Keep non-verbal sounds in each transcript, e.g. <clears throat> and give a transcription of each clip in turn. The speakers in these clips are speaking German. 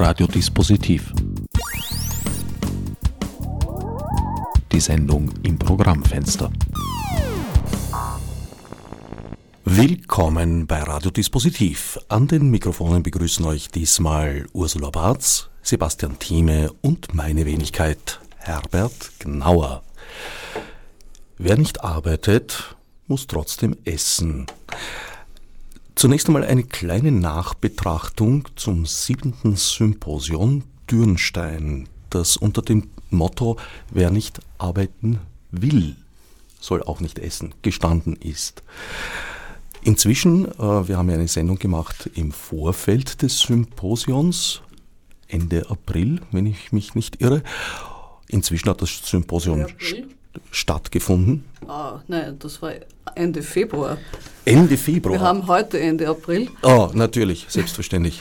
Radiodispositiv. Die Sendung im Programmfenster. Willkommen bei Radiodispositiv. An den Mikrofonen begrüßen euch diesmal Ursula Barz, Sebastian Thieme und meine Wenigkeit Herbert Gnauer. Wer nicht arbeitet, muss trotzdem essen. Zunächst einmal eine kleine Nachbetrachtung zum siebenten Symposion Dürnstein, das unter dem Motto Wer nicht arbeiten will, soll auch nicht essen, gestanden ist. Inzwischen, äh, wir haben ja eine Sendung gemacht im Vorfeld des Symposions, Ende April, wenn ich mich nicht irre. Inzwischen hat das Symposium stattgefunden? Ah, nein, das war Ende Februar. Ende Februar? Wir haben heute Ende April. Oh, natürlich, selbstverständlich.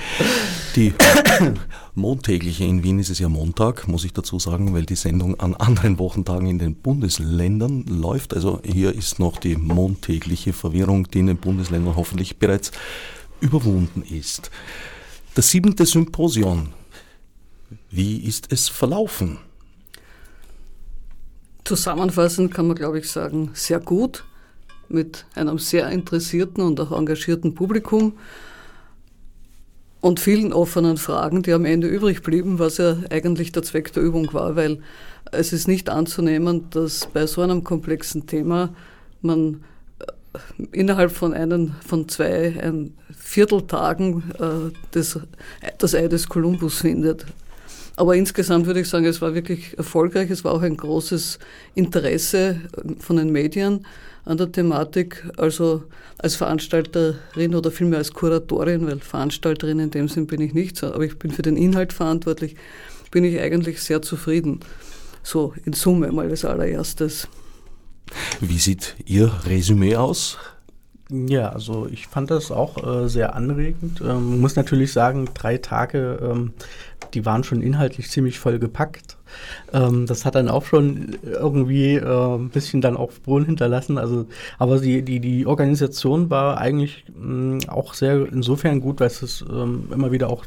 <laughs> die <coughs> montägliche in Wien ist es ja Montag, muss ich dazu sagen, weil die Sendung an anderen Wochentagen in den Bundesländern läuft. Also hier ist noch die montägliche Verwirrung, die in den Bundesländern hoffentlich bereits überwunden ist. Das siebente Symposion. Wie ist es verlaufen? Zusammenfassend kann man, glaube ich, sagen, sehr gut, mit einem sehr interessierten und auch engagierten Publikum und vielen offenen Fragen, die am Ende übrig blieben, was ja eigentlich der Zweck der Übung war, weil es ist nicht anzunehmen, dass bei so einem komplexen Thema man äh, innerhalb von einen, von zwei, ein Vierteltagen äh, das, das Ei des Kolumbus findet. Aber insgesamt würde ich sagen, es war wirklich erfolgreich. Es war auch ein großes Interesse von den Medien an der Thematik. Also als Veranstalterin oder vielmehr als Kuratorin, weil Veranstalterin in dem Sinn bin ich nicht, aber ich bin für den Inhalt verantwortlich, bin ich eigentlich sehr zufrieden. So in Summe mal als allererstes. Wie sieht Ihr Resümee aus? Ja, also ich fand das auch äh, sehr anregend. Ähm, muss natürlich sagen, drei Tage, ähm, die waren schon inhaltlich ziemlich voll gepackt. Ähm, das hat dann auch schon irgendwie äh, ein bisschen dann auch Spuren hinterlassen. Also, aber die, die, die Organisation war eigentlich mh, mm, auch sehr insofern gut, weil es ähm, immer wieder auch,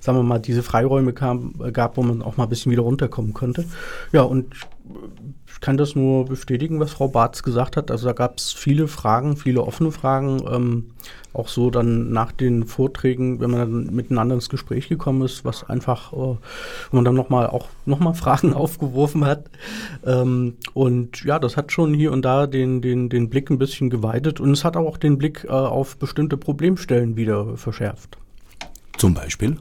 sagen wir mal, diese Freiräume kam, gab, wo man auch mal ein bisschen wieder runterkommen konnte. Ja, und ich kann das nur bestätigen, was Frau Barz gesagt hat. Also da gab es viele Fragen, viele offene Fragen. Ähm, auch so dann nach den Vorträgen, wenn man dann miteinander ins Gespräch gekommen ist, was einfach, äh, wo man dann nochmal auch nochmal <laughs> Fragen aufgeworfen hat. Ähm, und ja, das hat schon hier und da den, den, den Blick ein bisschen geweitet und es hat auch den Blick äh, auf bestimmte Problemstellen wieder verschärft. Zum Beispiel?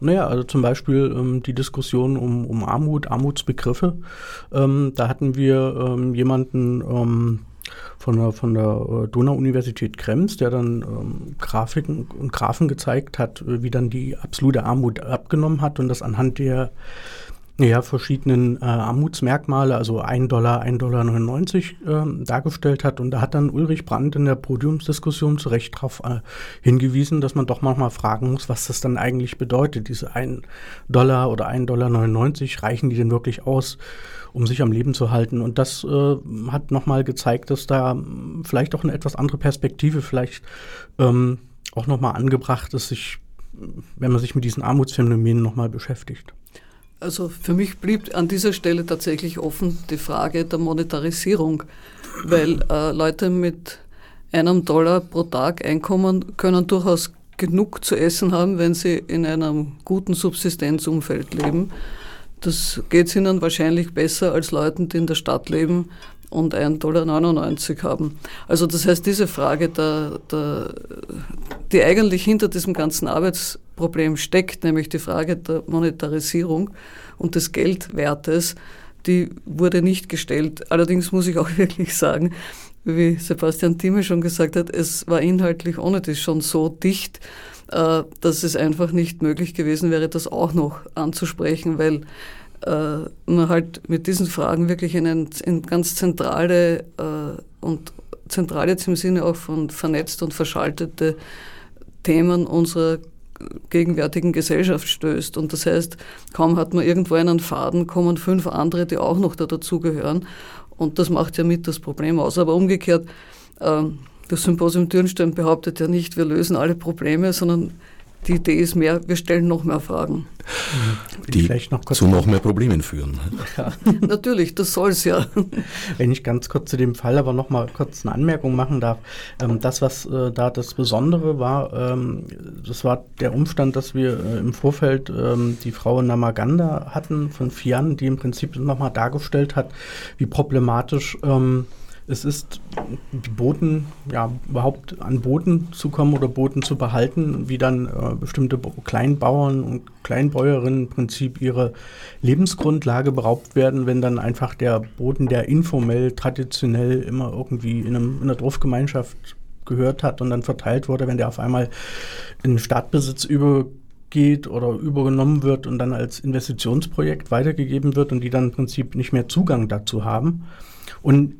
Naja, also zum Beispiel ähm, die Diskussion um, um Armut, Armutsbegriffe. Ähm, da hatten wir ähm, jemanden ähm, von der, von der äh, Donau-Universität Krems, der dann ähm, Grafiken und Graphen gezeigt hat, wie dann die absolute Armut abgenommen hat und das anhand der ja, verschiedenen äh, Armutsmerkmale, also 1 Dollar, 1,99 Dollar äh, dargestellt hat. Und da hat dann Ulrich Brandt in der Podiumsdiskussion zu Recht darauf äh, hingewiesen, dass man doch manchmal fragen muss, was das dann eigentlich bedeutet. Diese 1 Dollar oder 1,99 Dollar, reichen die denn wirklich aus, um sich am Leben zu halten? Und das äh, hat nochmal gezeigt, dass da hm, vielleicht auch eine etwas andere Perspektive vielleicht ähm, auch nochmal angebracht ist, sich, wenn man sich mit diesen Armutsphänomenen nochmal beschäftigt. Also für mich blieb an dieser Stelle tatsächlich offen die Frage der Monetarisierung, weil äh, Leute mit einem Dollar pro Tag Einkommen können durchaus genug zu essen haben, wenn sie in einem guten Subsistenzumfeld leben. Das geht ihnen wahrscheinlich besser als Leuten, die in der Stadt leben und 1,99 Dollar haben. Also das heißt, diese Frage, der, der, die eigentlich hinter diesem ganzen Arbeitsproblem steckt, nämlich die Frage der Monetarisierung und des Geldwertes, die wurde nicht gestellt. Allerdings muss ich auch <laughs> wirklich sagen, wie Sebastian Thieme schon gesagt hat, es war inhaltlich ohne das schon so dicht, äh, dass es einfach nicht möglich gewesen wäre, das auch noch anzusprechen, weil äh, man halt mit diesen Fragen wirklich in, ein, in ganz zentrale äh, und zentral jetzt im Sinne auch von vernetzt und verschaltete Themen unserer gegenwärtigen Gesellschaft stößt. Und das heißt, kaum hat man irgendwo einen Faden, kommen fünf andere, die auch noch da dazugehören. Und das macht ja mit das Problem aus. Aber umgekehrt, äh, das Symposium Dürnstein behauptet ja nicht, wir lösen alle Probleme, sondern die Idee ist mehr, wir stellen noch mehr Fragen. Die vielleicht noch zu noch mehr Problemen führen. Ja. <laughs> Natürlich, das soll es ja. <laughs> Wenn ich ganz kurz zu dem Fall aber noch mal kurz eine Anmerkung machen darf. Ähm, das, was äh, da das Besondere war, ähm, das war der Umstand, dass wir äh, im Vorfeld ähm, die Frau Namaganda hatten von Fian, die im Prinzip nochmal dargestellt hat, wie problematisch ähm, es ist, Boten, ja, überhaupt an Boten zu kommen oder Boten zu behalten, wie dann äh, bestimmte Kleinbauern und Kleinbäuerinnen im Prinzip ihre Lebensgrundlage beraubt werden, wenn dann einfach der Boden, der informell, traditionell immer irgendwie in, einem, in einer Dorfgemeinschaft gehört hat und dann verteilt wurde, wenn der auf einmal in Stadtbesitz übergeht oder übergenommen wird und dann als Investitionsprojekt weitergegeben wird und die dann im Prinzip nicht mehr Zugang dazu haben. Und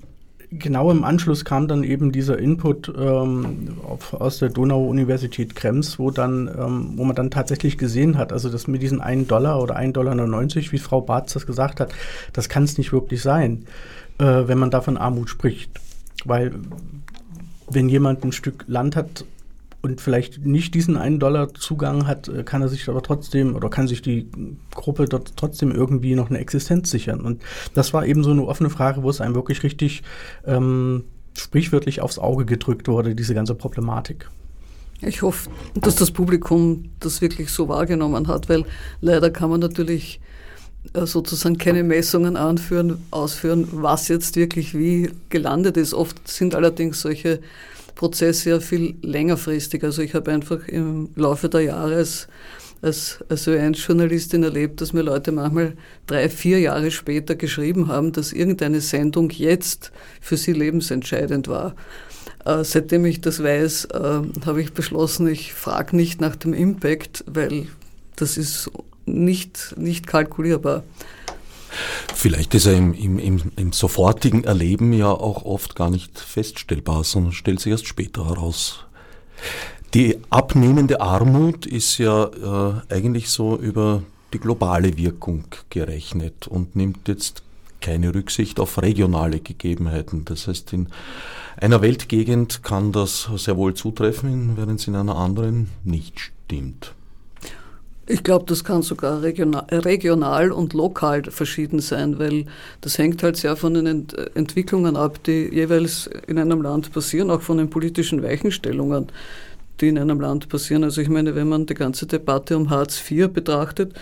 genau im Anschluss kam dann eben dieser Input ähm, auf, aus der Donau-Universität Krems, wo dann, ähm, wo man dann tatsächlich gesehen hat, also das mit diesen 1 Dollar oder 1,99 Dollar, wie Frau Barth das gesagt hat, das kann es nicht wirklich sein, äh, wenn man davon Armut spricht. Weil wenn jemand ein Stück Land hat, und vielleicht nicht diesen einen Dollar Zugang hat, äh, kann er sich aber trotzdem oder kann sich die Gruppe dort trotzdem irgendwie noch eine Existenz sichern. Und das war eben so eine offene Frage, wo es einem wirklich richtig ähm, sprichwörtlich aufs Auge gedrückt wurde, diese ganze Problematik. Ich hoffe, dass das Publikum das wirklich so wahrgenommen hat, weil leider kann man natürlich äh, sozusagen keine Messungen anführen, ausführen, was jetzt wirklich wie gelandet ist. Oft sind allerdings solche Prozess ja viel längerfristig. Also ich habe einfach im Laufe der Jahre als, als, als Ö1-Journalistin erlebt, dass mir Leute manchmal drei, vier Jahre später geschrieben haben, dass irgendeine Sendung jetzt für sie lebensentscheidend war. Äh, seitdem ich das weiß, äh, habe ich beschlossen, ich frage nicht nach dem Impact, weil das ist nicht, nicht kalkulierbar. Vielleicht ist er im, im, im, im, sofortigen Erleben ja auch oft gar nicht feststellbar, sondern stellt sich erst später heraus. Die abnehmende Armut ist ja äh, eigentlich so über die globale Wirkung gerechnet und nimmt jetzt keine Rücksicht auf regionale Gegebenheiten. Das heißt, in einer Weltgegend kann das sehr wohl zutreffen, während es in einer anderen nicht stimmt. Ich glaube, das kann sogar regional, regional, und lokal verschieden sein, weil das hängt halt sehr von den Ent Entwicklungen ab, die jeweils in einem Land passieren, auch von den politischen Weichenstellungen, die in einem Land passieren. Also ich meine, wenn man die ganze Debatte um Hartz IV betrachtet,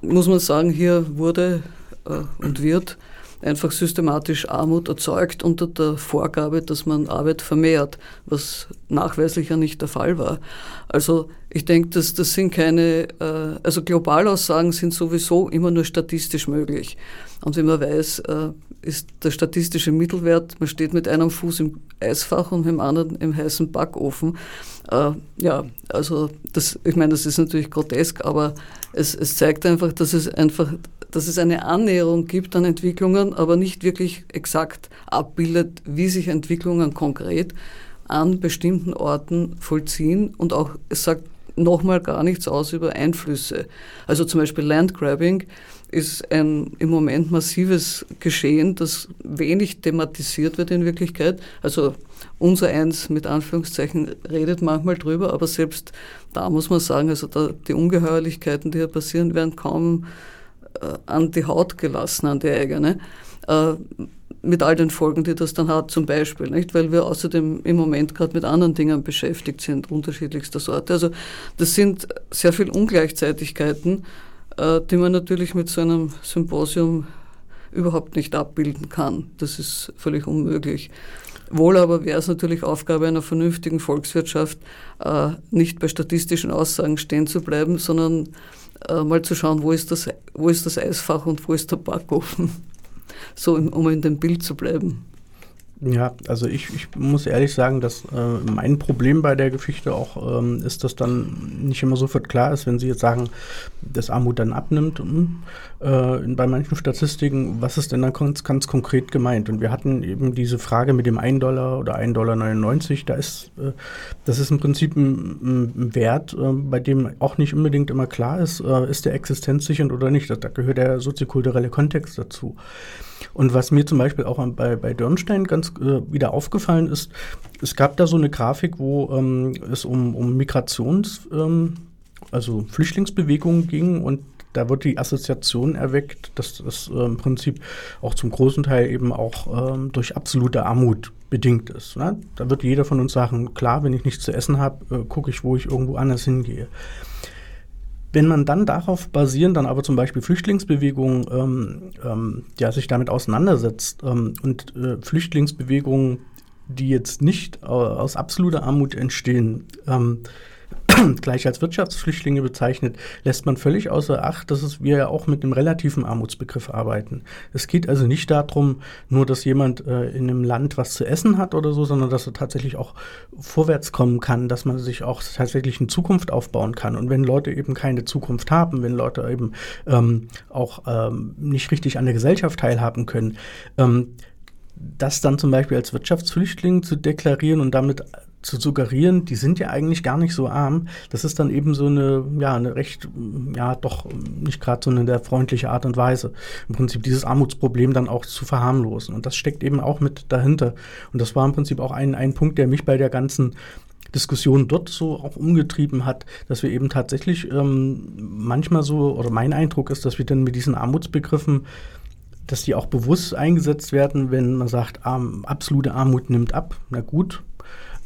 muss man sagen, hier wurde äh, und wird einfach systematisch Armut erzeugt unter der Vorgabe, dass man Arbeit vermehrt, was nachweislich ja nicht der Fall war. Also ich denke, dass das sind keine, äh, also Globalaussagen sind sowieso immer nur statistisch möglich. Und wenn man weiß, äh, ist der statistische Mittelwert, man steht mit einem Fuß im Eisfach und mit dem anderen im heißen Backofen. Äh, ja, also das, ich meine, das ist natürlich grotesk, aber es, es zeigt einfach, dass es einfach dass es eine Annäherung gibt an Entwicklungen, aber nicht wirklich exakt abbildet, wie sich Entwicklungen konkret an bestimmten Orten vollziehen und auch, es sagt nochmal gar nichts aus über Einflüsse. Also zum Beispiel Landgrabbing ist ein im Moment massives Geschehen, das wenig thematisiert wird in Wirklichkeit. Also unser Eins mit Anführungszeichen redet manchmal drüber, aber selbst da muss man sagen, also da, die Ungeheuerlichkeiten, die hier passieren, werden kaum an die Haut gelassen, an die eigene, äh, mit all den Folgen, die das dann hat, zum Beispiel, nicht? weil wir außerdem im Moment gerade mit anderen Dingen beschäftigt sind, unterschiedlichster Sorte. Also das sind sehr viele Ungleichzeitigkeiten, äh, die man natürlich mit so einem Symposium überhaupt nicht abbilden kann. Das ist völlig unmöglich. Wohl aber wäre es natürlich Aufgabe einer vernünftigen Volkswirtschaft, nicht bei statistischen Aussagen stehen zu bleiben, sondern äh, mal zu schauen, wo ist, das, wo ist das Eisfach und wo ist der Backofen. So, um in dem Bild zu bleiben. Ja, also ich, ich muss ehrlich sagen, dass äh, mein Problem bei der Geschichte auch ähm, ist, dass dann nicht immer sofort klar ist, wenn Sie jetzt sagen, dass Armut dann abnimmt, hm, äh, bei manchen Statistiken, was ist denn dann ganz, ganz konkret gemeint? Und wir hatten eben diese Frage mit dem 1 Dollar oder 1,99 Dollar, da ist, äh, das ist im Prinzip ein, ein Wert, äh, bei dem auch nicht unbedingt immer klar ist, äh, ist der existenzsichernd oder nicht. Da, gehört der soziokulturelle Kontext dazu. Und was mir zum Beispiel auch bei, bei Dörnstein ganz äh, wieder aufgefallen ist, es gab da so eine Grafik, wo ähm, es um, um Migrations, ähm, also Flüchtlingsbewegungen ging und da wird die Assoziation erweckt, dass das äh, im Prinzip auch zum großen Teil eben auch ähm, durch absolute Armut bedingt ist. Ne? Da wird jeder von uns sagen, klar, wenn ich nichts zu essen habe, äh, gucke ich, wo ich irgendwo anders hingehe. Wenn man dann darauf basieren, dann aber zum Beispiel Flüchtlingsbewegungen, ähm, ähm, ja, sich damit auseinandersetzt ähm, und äh, Flüchtlingsbewegungen, die jetzt nicht äh, aus absoluter Armut entstehen, ähm, <clears throat> gleich als Wirtschaftsflüchtlinge bezeichnet, lässt man völlig außer Acht, dass es, wir ja auch mit einem relativen Armutsbegriff arbeiten. Es geht also nicht darum, nur dass jemand äh, in einem Land was zu essen hat oder so, sondern dass er tatsächlich auch vorwärts kommen kann, dass man sich auch tatsächlich eine Zukunft aufbauen kann. Und wenn Leute eben keine Zukunft haben, wenn Leute eben ähm, auch ähm, nicht richtig an der Gesellschaft teilhaben können, ähm, das dann zum Beispiel als Wirtschaftsflüchtling zu deklarieren und damit zu suggerieren, die sind ja eigentlich gar nicht so arm, das ist dann eben so eine, ja, eine recht, ja, doch nicht gerade so eine freundliche Art und Weise, im Prinzip dieses Armutsproblem dann auch zu verharmlosen. Und das steckt eben auch mit dahinter. Und das war im Prinzip auch ein, ein Punkt, der mich bei der ganzen Diskussion dort so auch umgetrieben hat, dass wir eben tatsächlich ähm, manchmal so, oder mein Eindruck ist, dass wir dann mit diesen Armutsbegriffen dass die auch bewusst eingesetzt werden, wenn man sagt, arm, absolute Armut nimmt ab. Na gut,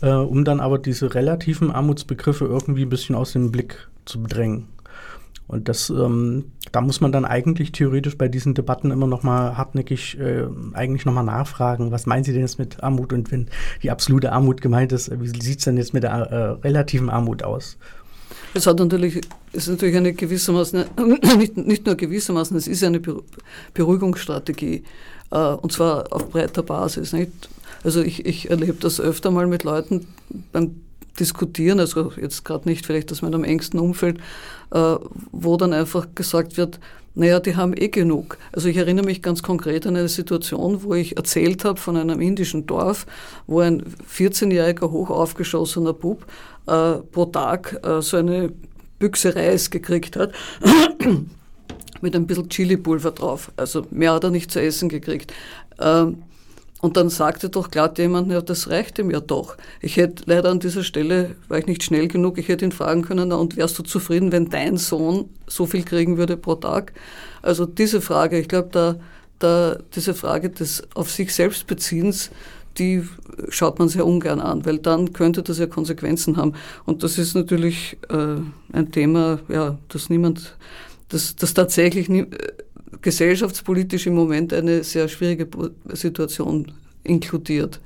äh, um dann aber diese relativen Armutsbegriffe irgendwie ein bisschen aus dem Blick zu bedrängen. Und das, ähm, da muss man dann eigentlich theoretisch bei diesen Debatten immer noch mal hartnäckig äh, eigentlich noch mal nachfragen, was meinen Sie denn jetzt mit Armut? Und wenn die absolute Armut gemeint ist, wie sieht es denn jetzt mit der äh, relativen Armut aus? Es hat natürlich, ist natürlich eine gewissermaßen, <coughs> nicht, nicht nur gewissermaßen, es ist eine Beruhigungsstrategie. Äh, und zwar auf breiter Basis. Nicht? Also ich, ich erlebe das öfter mal mit Leuten beim Diskutieren, also jetzt gerade nicht vielleicht aus meinem engsten Umfeld, äh, wo dann einfach gesagt wird, naja, die haben eh genug. Also ich erinnere mich ganz konkret an eine Situation, wo ich erzählt habe von einem indischen Dorf, wo ein 14-jähriger hoch aufgeschossener Bub äh, pro Tag äh, so eine Büchse Reis gekriegt hat <clears throat> mit ein bisschen Chili-Pulver drauf. Also mehr hat er nicht zu essen gekriegt. Ähm, und dann sagte doch glatt jemand, ja, das reicht ihm ja doch. Ich hätte leider an dieser Stelle, war ich nicht schnell genug, ich hätte ihn fragen können, na, und wärst du zufrieden, wenn dein Sohn so viel kriegen würde pro Tag? Also diese Frage, ich glaube, da, da, diese Frage des auf sich selbst Beziehens, die schaut man sehr ungern an, weil dann könnte das ja Konsequenzen haben. Und das ist natürlich äh, ein Thema, ja, das niemand, das, das tatsächlich nie, gesellschaftspolitisch im Moment eine sehr schwierige Situation inkludiert.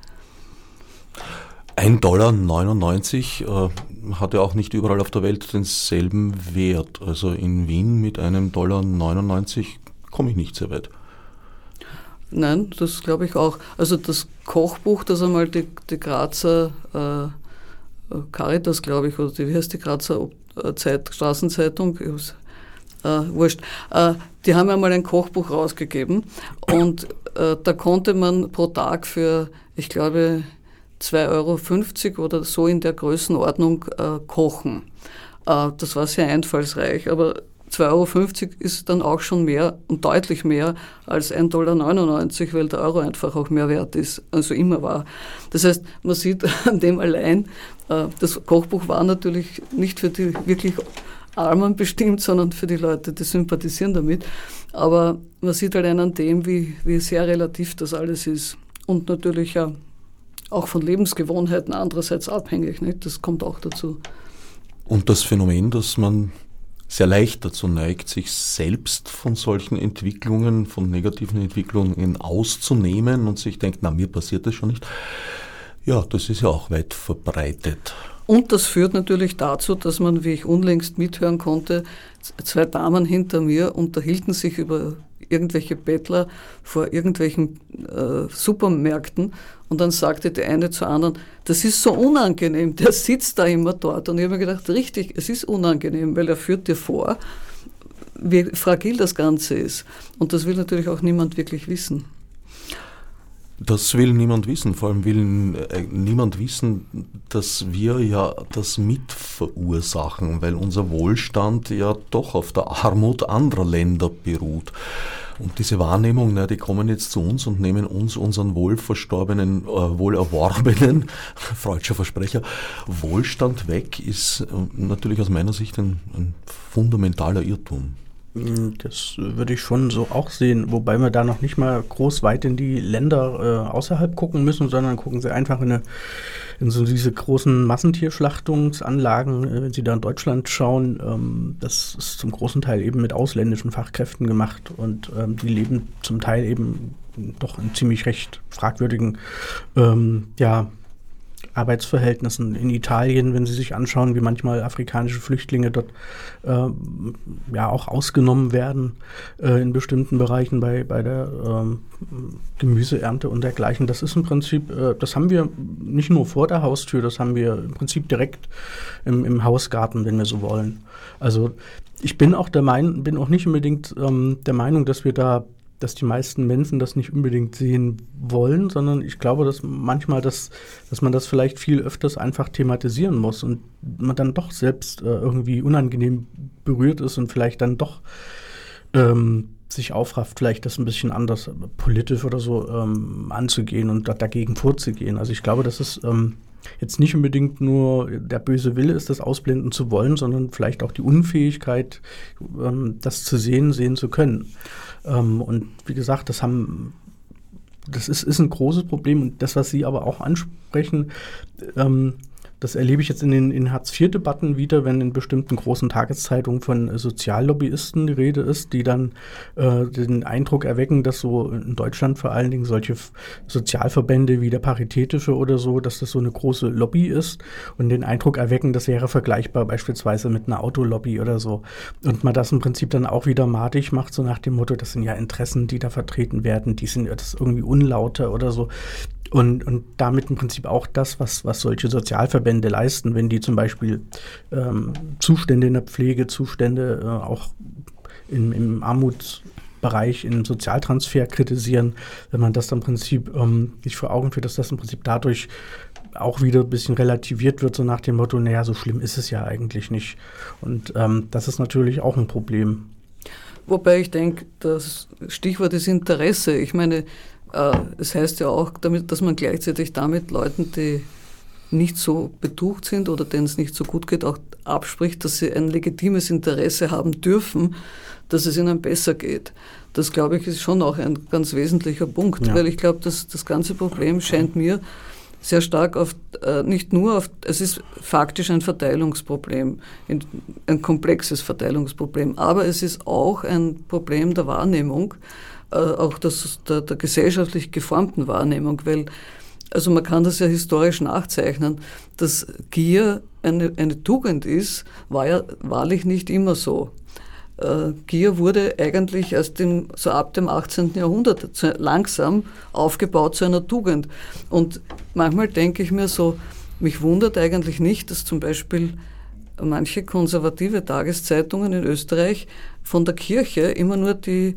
1,99 Dollar äh, hat ja auch nicht überall auf der Welt denselben Wert. Also in Wien mit einem Dollar 99 komme ich nicht sehr weit. Nein, das glaube ich auch. Also das Kochbuch, das einmal die, die Grazer äh, Caritas, glaube ich, oder die, wie heißt die Grazer Zeit, Straßenzeitung, äh, wurscht. Äh, die haben einmal ein Kochbuch rausgegeben und äh, da konnte man pro Tag für, ich glaube, 2,50 Euro oder so in der Größenordnung äh, kochen. Äh, das war sehr einfallsreich, aber 2,50 Euro ist dann auch schon mehr und deutlich mehr als 1,99 Dollar, weil der Euro einfach auch mehr wert ist, also immer war. Das heißt, man sieht <laughs> an dem allein, äh, das Kochbuch war natürlich nicht für die wirklich Armen bestimmt, sondern für die Leute, die sympathisieren damit. Aber man sieht halt an dem, wie, wie sehr relativ das alles ist. Und natürlich ja auch von Lebensgewohnheiten andererseits abhängig. Nicht? Das kommt auch dazu. Und das Phänomen, dass man sehr leicht dazu neigt, sich selbst von solchen Entwicklungen, von negativen Entwicklungen auszunehmen und sich denkt, na, mir passiert das schon nicht. Ja, das ist ja auch weit verbreitet. Und das führt natürlich dazu, dass man, wie ich unlängst mithören konnte, zwei Damen hinter mir unterhielten sich über irgendwelche Bettler vor irgendwelchen äh, Supermärkten und dann sagte die eine zur anderen, das ist so unangenehm, der sitzt da immer dort. Und ich habe mir gedacht, richtig, es ist unangenehm, weil er führt dir vor, wie fragil das Ganze ist. Und das will natürlich auch niemand wirklich wissen. Das will niemand wissen. Vor allem will äh, niemand wissen, dass wir ja das mit verursachen, weil unser Wohlstand ja doch auf der Armut anderer Länder beruht. Und diese Wahrnehmung, na, die kommen jetzt zu uns und nehmen uns unseren wohlverstorbenen, äh, wohlerworbenen, <laughs> freudscher Versprecher, Wohlstand weg, ist äh, natürlich aus meiner Sicht ein, ein fundamentaler Irrtum. Hm, das würde ich schon so auch sehen, wobei wir da noch nicht mal groß weit in die Länder äh, außerhalb gucken müssen, sondern gucken sie einfach in, eine, in so diese großen Massentierschlachtungsanlagen, äh, wenn Sie da in Deutschland schauen, ähm, das ist zum großen Teil eben mit ausländischen Fachkräften gemacht und ähm, die leben zum Teil eben doch in ziemlich recht fragwürdigen ähm, ja, Arbeitsverhältnissen in Italien, wenn Sie sich anschauen, wie manchmal afrikanische Flüchtlinge dort äh, ja auch ausgenommen werden äh, in bestimmten Bereichen bei, bei der ähm, Gemüseernte und dergleichen. Das ist im Prinzip, äh, das haben wir nicht nur vor der Haustür, das haben wir im Prinzip direkt im, im Hausgarten, wenn wir so wollen. Also ich bin auch der Meinung, bin auch nicht unbedingt ähm, der Meinung, dass wir da dass die meisten Menschen das nicht unbedingt sehen wollen, sondern ich glaube, dass manchmal das, dass man das vielleicht viel öfters einfach thematisieren muss und man dann doch selbst äh, irgendwie unangenehm berührt ist und vielleicht dann doch ähm, sich aufrafft, vielleicht das ein bisschen anders äh, politisch oder so ähm, anzugehen und dagegen vorzugehen. Also ich glaube, dass es ähm, jetzt nicht unbedingt nur der böse Wille ist, das ausblenden zu wollen, sondern vielleicht auch die Unfähigkeit, ähm, das zu sehen, sehen zu können. Ähm, und wie gesagt, das haben das ist, ist ein großes Problem und das, was Sie aber auch ansprechen, ähm, das erlebe ich jetzt in den in Hartz-IV-Debatten wieder, wenn in bestimmten großen Tageszeitungen von äh, Soziallobbyisten die Rede ist, die dann äh, den Eindruck erwecken, dass so in Deutschland vor allen Dingen solche Sozialverbände wie der Paritätische oder so, dass das so eine große Lobby ist und den Eindruck erwecken, das wäre vergleichbar beispielsweise mit einer Autolobby oder so. Und man das im Prinzip dann auch wieder matig macht, so nach dem Motto, das sind ja Interessen, die da vertreten werden, die sind das irgendwie unlauter oder so. Und, und damit im Prinzip auch das, was, was solche Sozialverbände leisten, wenn die zum Beispiel ähm, Zustände in der Pflege, Zustände äh, auch in, im Armutsbereich, im Sozialtransfer kritisieren, wenn man das dann im Prinzip ähm, sich vor Augen führt, dass das im Prinzip dadurch auch wieder ein bisschen relativiert wird, so nach dem Motto, naja, so schlimm ist es ja eigentlich nicht. Und ähm, das ist natürlich auch ein Problem. Wobei ich denke, das Stichwort ist Interesse. Ich meine, es heißt ja auch, damit, dass man gleichzeitig damit Leuten, die nicht so betucht sind oder denen es nicht so gut geht, auch abspricht, dass sie ein legitimes Interesse haben dürfen, dass es ihnen besser geht. Das, glaube ich, ist schon auch ein ganz wesentlicher Punkt, ja. weil ich glaube, dass das ganze Problem scheint mir sehr stark auf, äh, nicht nur auf, es ist faktisch ein Verteilungsproblem, ein komplexes Verteilungsproblem, aber es ist auch ein Problem der Wahrnehmung, äh, auch das, der, der gesellschaftlich geformten Wahrnehmung, weil also man kann das ja historisch nachzeichnen, dass Gier eine, eine Tugend ist, war ja wahrlich nicht immer so. Äh, Gier wurde eigentlich erst dem, so ab dem 18. Jahrhundert langsam aufgebaut zu einer Tugend. Und manchmal denke ich mir so, mich wundert eigentlich nicht, dass zum Beispiel manche konservative Tageszeitungen in Österreich von der Kirche immer nur die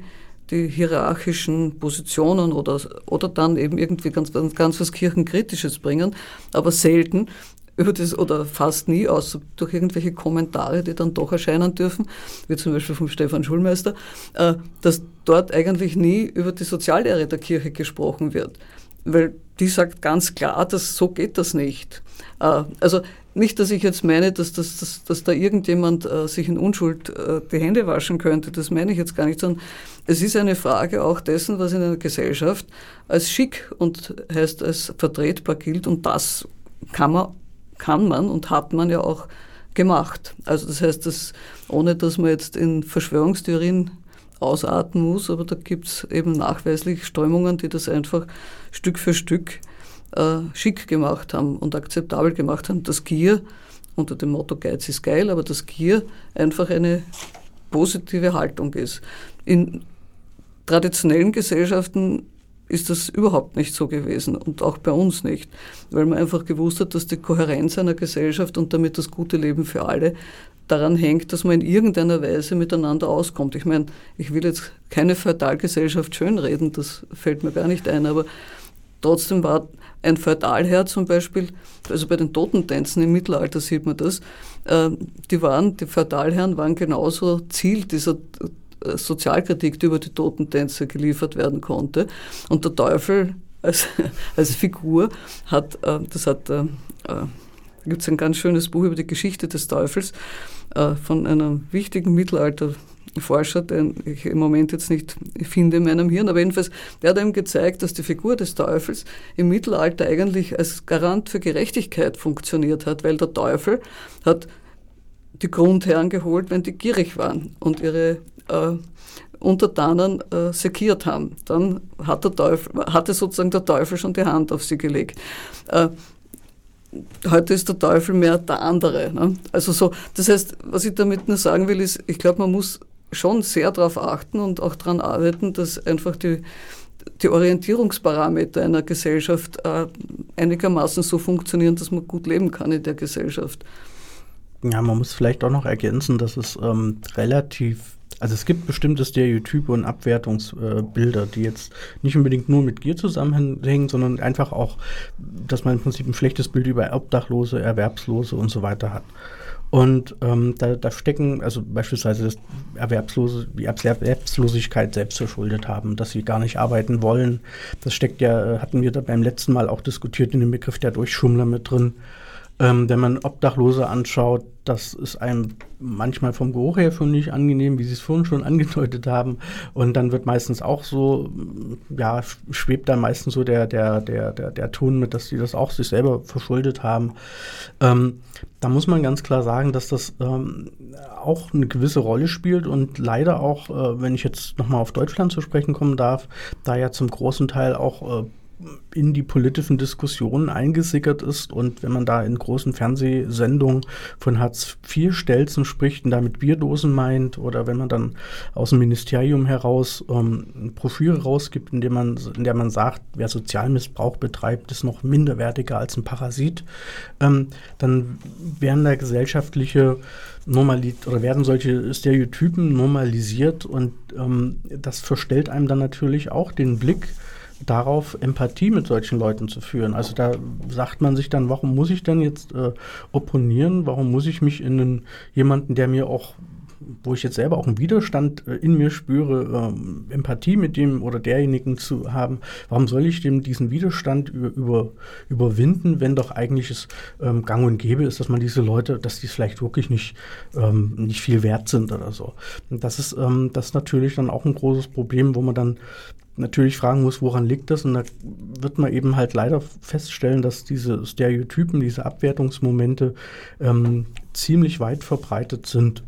die hierarchischen Positionen oder, oder dann eben irgendwie ganz, ganz was Kirchenkritisches bringen, aber selten über das oder fast nie, außer durch irgendwelche Kommentare, die dann doch erscheinen dürfen, wie zum Beispiel vom Stefan Schulmeister, äh, dass dort eigentlich nie über die Soziallehre der Kirche gesprochen wird. Weil die sagt ganz klar, dass so geht das nicht. Äh, also nicht, dass ich jetzt meine, dass, dass, dass, dass da irgendjemand äh, sich in Unschuld äh, die Hände waschen könnte. Das meine ich jetzt gar nicht, sondern es ist eine Frage auch dessen, was in einer Gesellschaft als schick und heißt als vertretbar gilt. Und das kann man, kann man und hat man ja auch gemacht. Also das heißt, dass, ohne dass man jetzt in Verschwörungstheorien ausarten muss, aber da gibt es eben nachweislich Strömungen, die das einfach Stück für Stück äh, schick gemacht haben und akzeptabel gemacht haben, dass Gier unter dem Motto Geiz ist geil, aber dass Gier einfach eine positive Haltung ist. In traditionellen Gesellschaften ist das überhaupt nicht so gewesen und auch bei uns nicht, weil man einfach gewusst hat, dass die Kohärenz einer Gesellschaft und damit das gute Leben für alle daran hängt, dass man in irgendeiner Weise miteinander auskommt. Ich meine, ich will jetzt keine Feudalgesellschaft schönreden, das fällt mir gar nicht ein, aber trotzdem war ein Feudalherr zum Beispiel, also bei den Totentänzen im Mittelalter sieht man das, äh, die waren, die Feudalherren waren genauso Ziel dieser äh, Sozialkritik, die über die Totentänze geliefert werden konnte. Und der Teufel als, <laughs> als Figur hat, äh, das hat, da gibt es ein ganz schönes Buch über die Geschichte des Teufels von einem wichtigen Mittelalter Forscher, den ich im Moment jetzt nicht finde in meinem Hirn, aber jedenfalls, der hat ihm gezeigt, dass die Figur des Teufels im Mittelalter eigentlich als Garant für Gerechtigkeit funktioniert hat, weil der Teufel hat die Grundherren geholt, wenn die gierig waren und ihre äh, Untertanen äh, sekiert haben. Dann hat der Teufel, hatte sozusagen der Teufel schon die Hand auf sie gelegt. Äh, heute ist der Teufel mehr der andere. Ne? Also so, das heißt, was ich damit nur sagen will, ist, ich glaube, man muss schon sehr darauf achten und auch daran arbeiten, dass einfach die, die Orientierungsparameter einer Gesellschaft äh, einigermaßen so funktionieren, dass man gut leben kann in der Gesellschaft. Ja, man muss vielleicht auch noch ergänzen, dass es ähm, relativ also es gibt bestimmte Stereotype und Abwertungsbilder, äh, die jetzt nicht unbedingt nur mit Gier zusammenhängen, sondern einfach auch, dass man im Prinzip ein schlechtes Bild über Obdachlose, Erwerbslose und so weiter hat. Und ähm, da, da, stecken, also beispielsweise das Erwerbslose, die Erwerbslosigkeit selbst verschuldet haben, dass sie gar nicht arbeiten wollen. Das steckt ja, äh, hatten wir da beim letzten Mal auch diskutiert in dem Begriff der Durchschummler mit drin. Ähm, wenn man Obdachlose anschaut, das ist einem manchmal vom Geruch her schon nicht angenehm, wie Sie es vorhin schon <laughs> angedeutet haben. Und dann wird meistens auch so, ja, schwebt da meistens so der, der, der, der, der Ton mit, dass sie das auch sich selber verschuldet haben. Ähm, da muss man ganz klar sagen, dass das ähm, auch eine gewisse Rolle spielt und leider auch, äh, wenn ich jetzt nochmal auf Deutschland zu sprechen kommen darf, da ja zum großen Teil auch äh, in die politischen Diskussionen eingesickert ist. Und wenn man da in großen Fernsehsendungen von Hartz-IV-Stelzen spricht und damit Bierdosen meint, oder wenn man dann aus dem Ministerium heraus ähm, eine Broschüre rausgibt, in der, man, in der man sagt, wer Sozialmissbrauch betreibt, ist noch minderwertiger als ein Parasit, ähm, dann werden da gesellschaftliche Normalit oder werden solche Stereotypen normalisiert und ähm, das verstellt einem dann natürlich auch den Blick darauf, Empathie mit solchen Leuten zu führen. Also da sagt man sich dann, warum muss ich denn jetzt äh, opponieren? Warum muss ich mich in einen, jemanden, der mir auch wo ich jetzt selber auch einen Widerstand äh, in mir spüre, ähm, Empathie mit dem oder derjenigen zu haben, warum soll ich dem diesen Widerstand über, über, überwinden, wenn doch eigentlich es ähm, gang und gäbe ist, dass man diese Leute, dass die vielleicht wirklich nicht, ähm, nicht viel wert sind oder so. Und das ist, ähm, das ist natürlich dann auch ein großes Problem, wo man dann natürlich fragen muss, woran liegt das? Und da wird man eben halt leider feststellen, dass diese Stereotypen, diese Abwertungsmomente ähm, ziemlich weit verbreitet sind.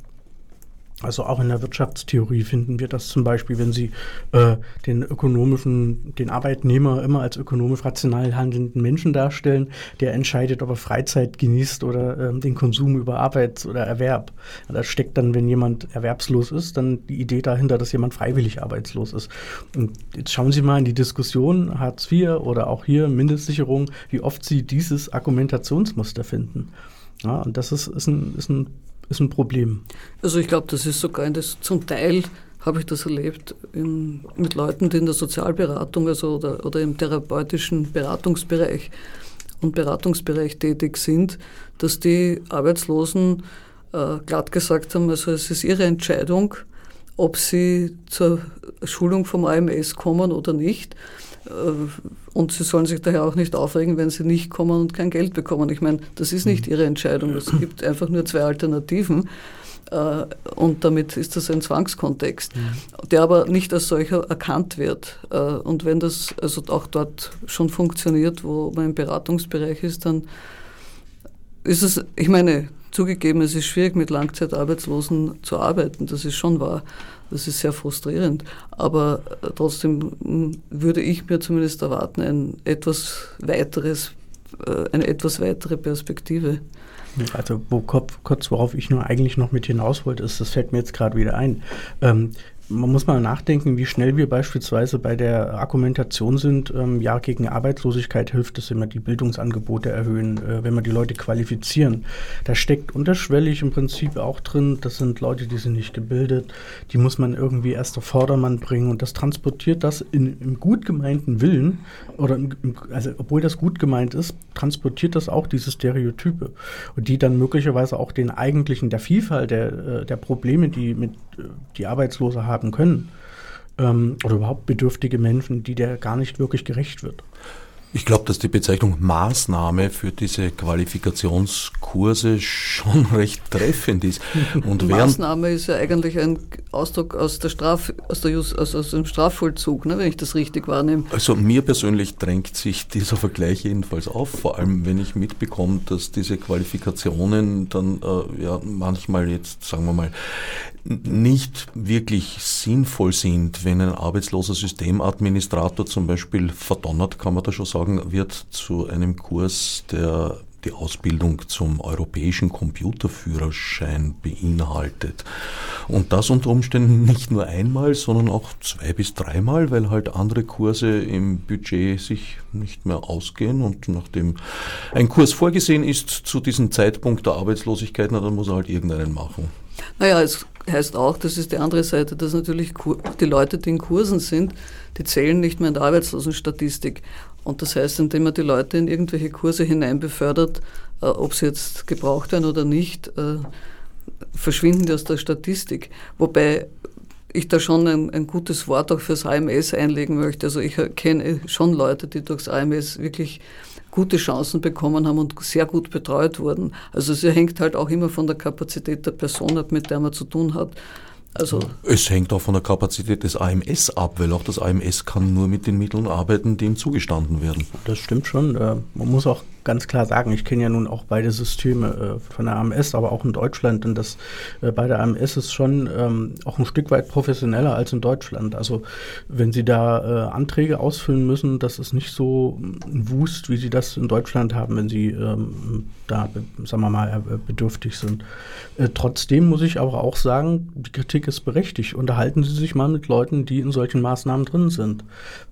Also auch in der Wirtschaftstheorie finden wir das zum Beispiel, wenn Sie äh, den ökonomischen, den Arbeitnehmer immer als ökonomisch rational handelnden Menschen darstellen, der entscheidet, ob er Freizeit genießt oder äh, den Konsum über Arbeits- oder Erwerb. Da steckt dann, wenn jemand erwerbslos ist, dann die Idee dahinter, dass jemand freiwillig arbeitslos ist. Und jetzt schauen Sie mal in die Diskussion Hartz IV oder auch hier Mindestsicherung, wie oft Sie dieses Argumentationsmuster finden. Ja, und das ist, ist, ein, ist ein ist ein Problem. Also ich glaube, das ist sogar das, zum Teil habe ich das erlebt in, mit Leuten, die in der Sozialberatung also oder, oder im therapeutischen Beratungsbereich und Beratungsbereich tätig sind, dass die Arbeitslosen äh, glatt gesagt haben, also es ist ihre Entscheidung, ob sie zur Schulung vom AMS kommen oder nicht. Äh, und sie sollen sich daher auch nicht aufregen, wenn sie nicht kommen und kein Geld bekommen. Ich meine, das ist nicht ihre Entscheidung. Es gibt einfach nur zwei Alternativen. Äh, und damit ist das ein Zwangskontext, der aber nicht als solcher erkannt wird. Äh, und wenn das also auch dort schon funktioniert, wo man im Beratungsbereich ist, dann ist es, ich meine, zugegeben, es ist schwierig, mit Langzeitarbeitslosen zu arbeiten, das ist schon wahr. Das ist sehr frustrierend. Aber äh, trotzdem hm, würde ich mir zumindest erwarten, ein etwas weiteres, äh, eine etwas weitere Perspektive. Also wo, kurz, worauf ich nur eigentlich noch mit hinaus wollte, ist, das fällt mir jetzt gerade wieder ein. Ähm, man muss mal nachdenken, wie schnell wir beispielsweise bei der Argumentation sind, ähm, ja, gegen Arbeitslosigkeit hilft es, wenn wir die Bildungsangebote erhöhen, äh, wenn wir die Leute qualifizieren. Da steckt unterschwellig im Prinzip auch drin, das sind Leute, die sind nicht gebildet, die muss man irgendwie erst auf Vordermann bringen und das transportiert das in, im gut gemeinten Willen, oder im, also obwohl das gut gemeint ist, transportiert das auch diese Stereotype und die dann möglicherweise auch den eigentlichen, der Vielfalt der, äh, der Probleme, die mit die Arbeitslose haben, haben können. Ähm, oder überhaupt bedürftige Menschen, die der gar nicht wirklich gerecht wird. Ich glaube, dass die Bezeichnung Maßnahme für diese Qualifikationskurse schon <laughs> recht treffend ist. Und Maßnahme ist ja eigentlich ein Ausdruck aus, der Straf, aus, der Just, also aus dem Strafvollzug, ne, wenn ich das richtig wahrnehme. Also mir persönlich drängt sich dieser Vergleich jedenfalls auf, vor allem wenn ich mitbekomme, dass diese Qualifikationen dann äh, ja manchmal jetzt, sagen wir mal, nicht wirklich sinnvoll sind, wenn ein arbeitsloser Systemadministrator zum Beispiel verdonnert, kann man da schon sagen, wird zu einem Kurs, der die Ausbildung zum europäischen Computerführerschein beinhaltet. Und das unter Umständen nicht nur einmal, sondern auch zwei bis dreimal, weil halt andere Kurse im Budget sich nicht mehr ausgehen. Und nachdem ein Kurs vorgesehen ist zu diesem Zeitpunkt der Arbeitslosigkeit, na, dann muss er halt irgendeinen machen. Naja, es heißt auch, das ist die andere Seite, dass natürlich die Leute, die in Kursen sind, die zählen nicht mehr in der Arbeitslosenstatistik. Und das heißt, indem man die Leute in irgendwelche Kurse hinein befördert, äh, ob sie jetzt gebraucht werden oder nicht, äh, verschwinden die aus der Statistik. Wobei ich da schon ein, ein, gutes Wort auch fürs AMS einlegen möchte. Also ich kenne schon Leute, die durchs AMS wirklich gute Chancen bekommen haben und sehr gut betreut wurden. Also es hängt halt auch immer von der Kapazität der Person ab, mit der man zu tun hat. Also es hängt auch von der Kapazität des AMS ab, weil auch das AMS kann nur mit den Mitteln arbeiten, die ihm zugestanden werden. Das stimmt schon. Äh, man muss auch ganz klar sagen, ich kenne ja nun auch beide Systeme äh, von der AMS, aber auch in Deutschland. Und das äh, bei der AMS ist schon ähm, auch ein Stück weit professioneller als in Deutschland. Also wenn Sie da äh, Anträge ausfüllen müssen, das ist nicht so ein Wust, wie Sie das in Deutschland haben, wenn Sie ähm, da, sagen wir mal, äh, bedürftig sind. Äh, trotzdem muss ich aber auch sagen, die Kritik ist berechtigt. Unterhalten Sie sich mal mit Leuten, die in solchen Maßnahmen drin sind.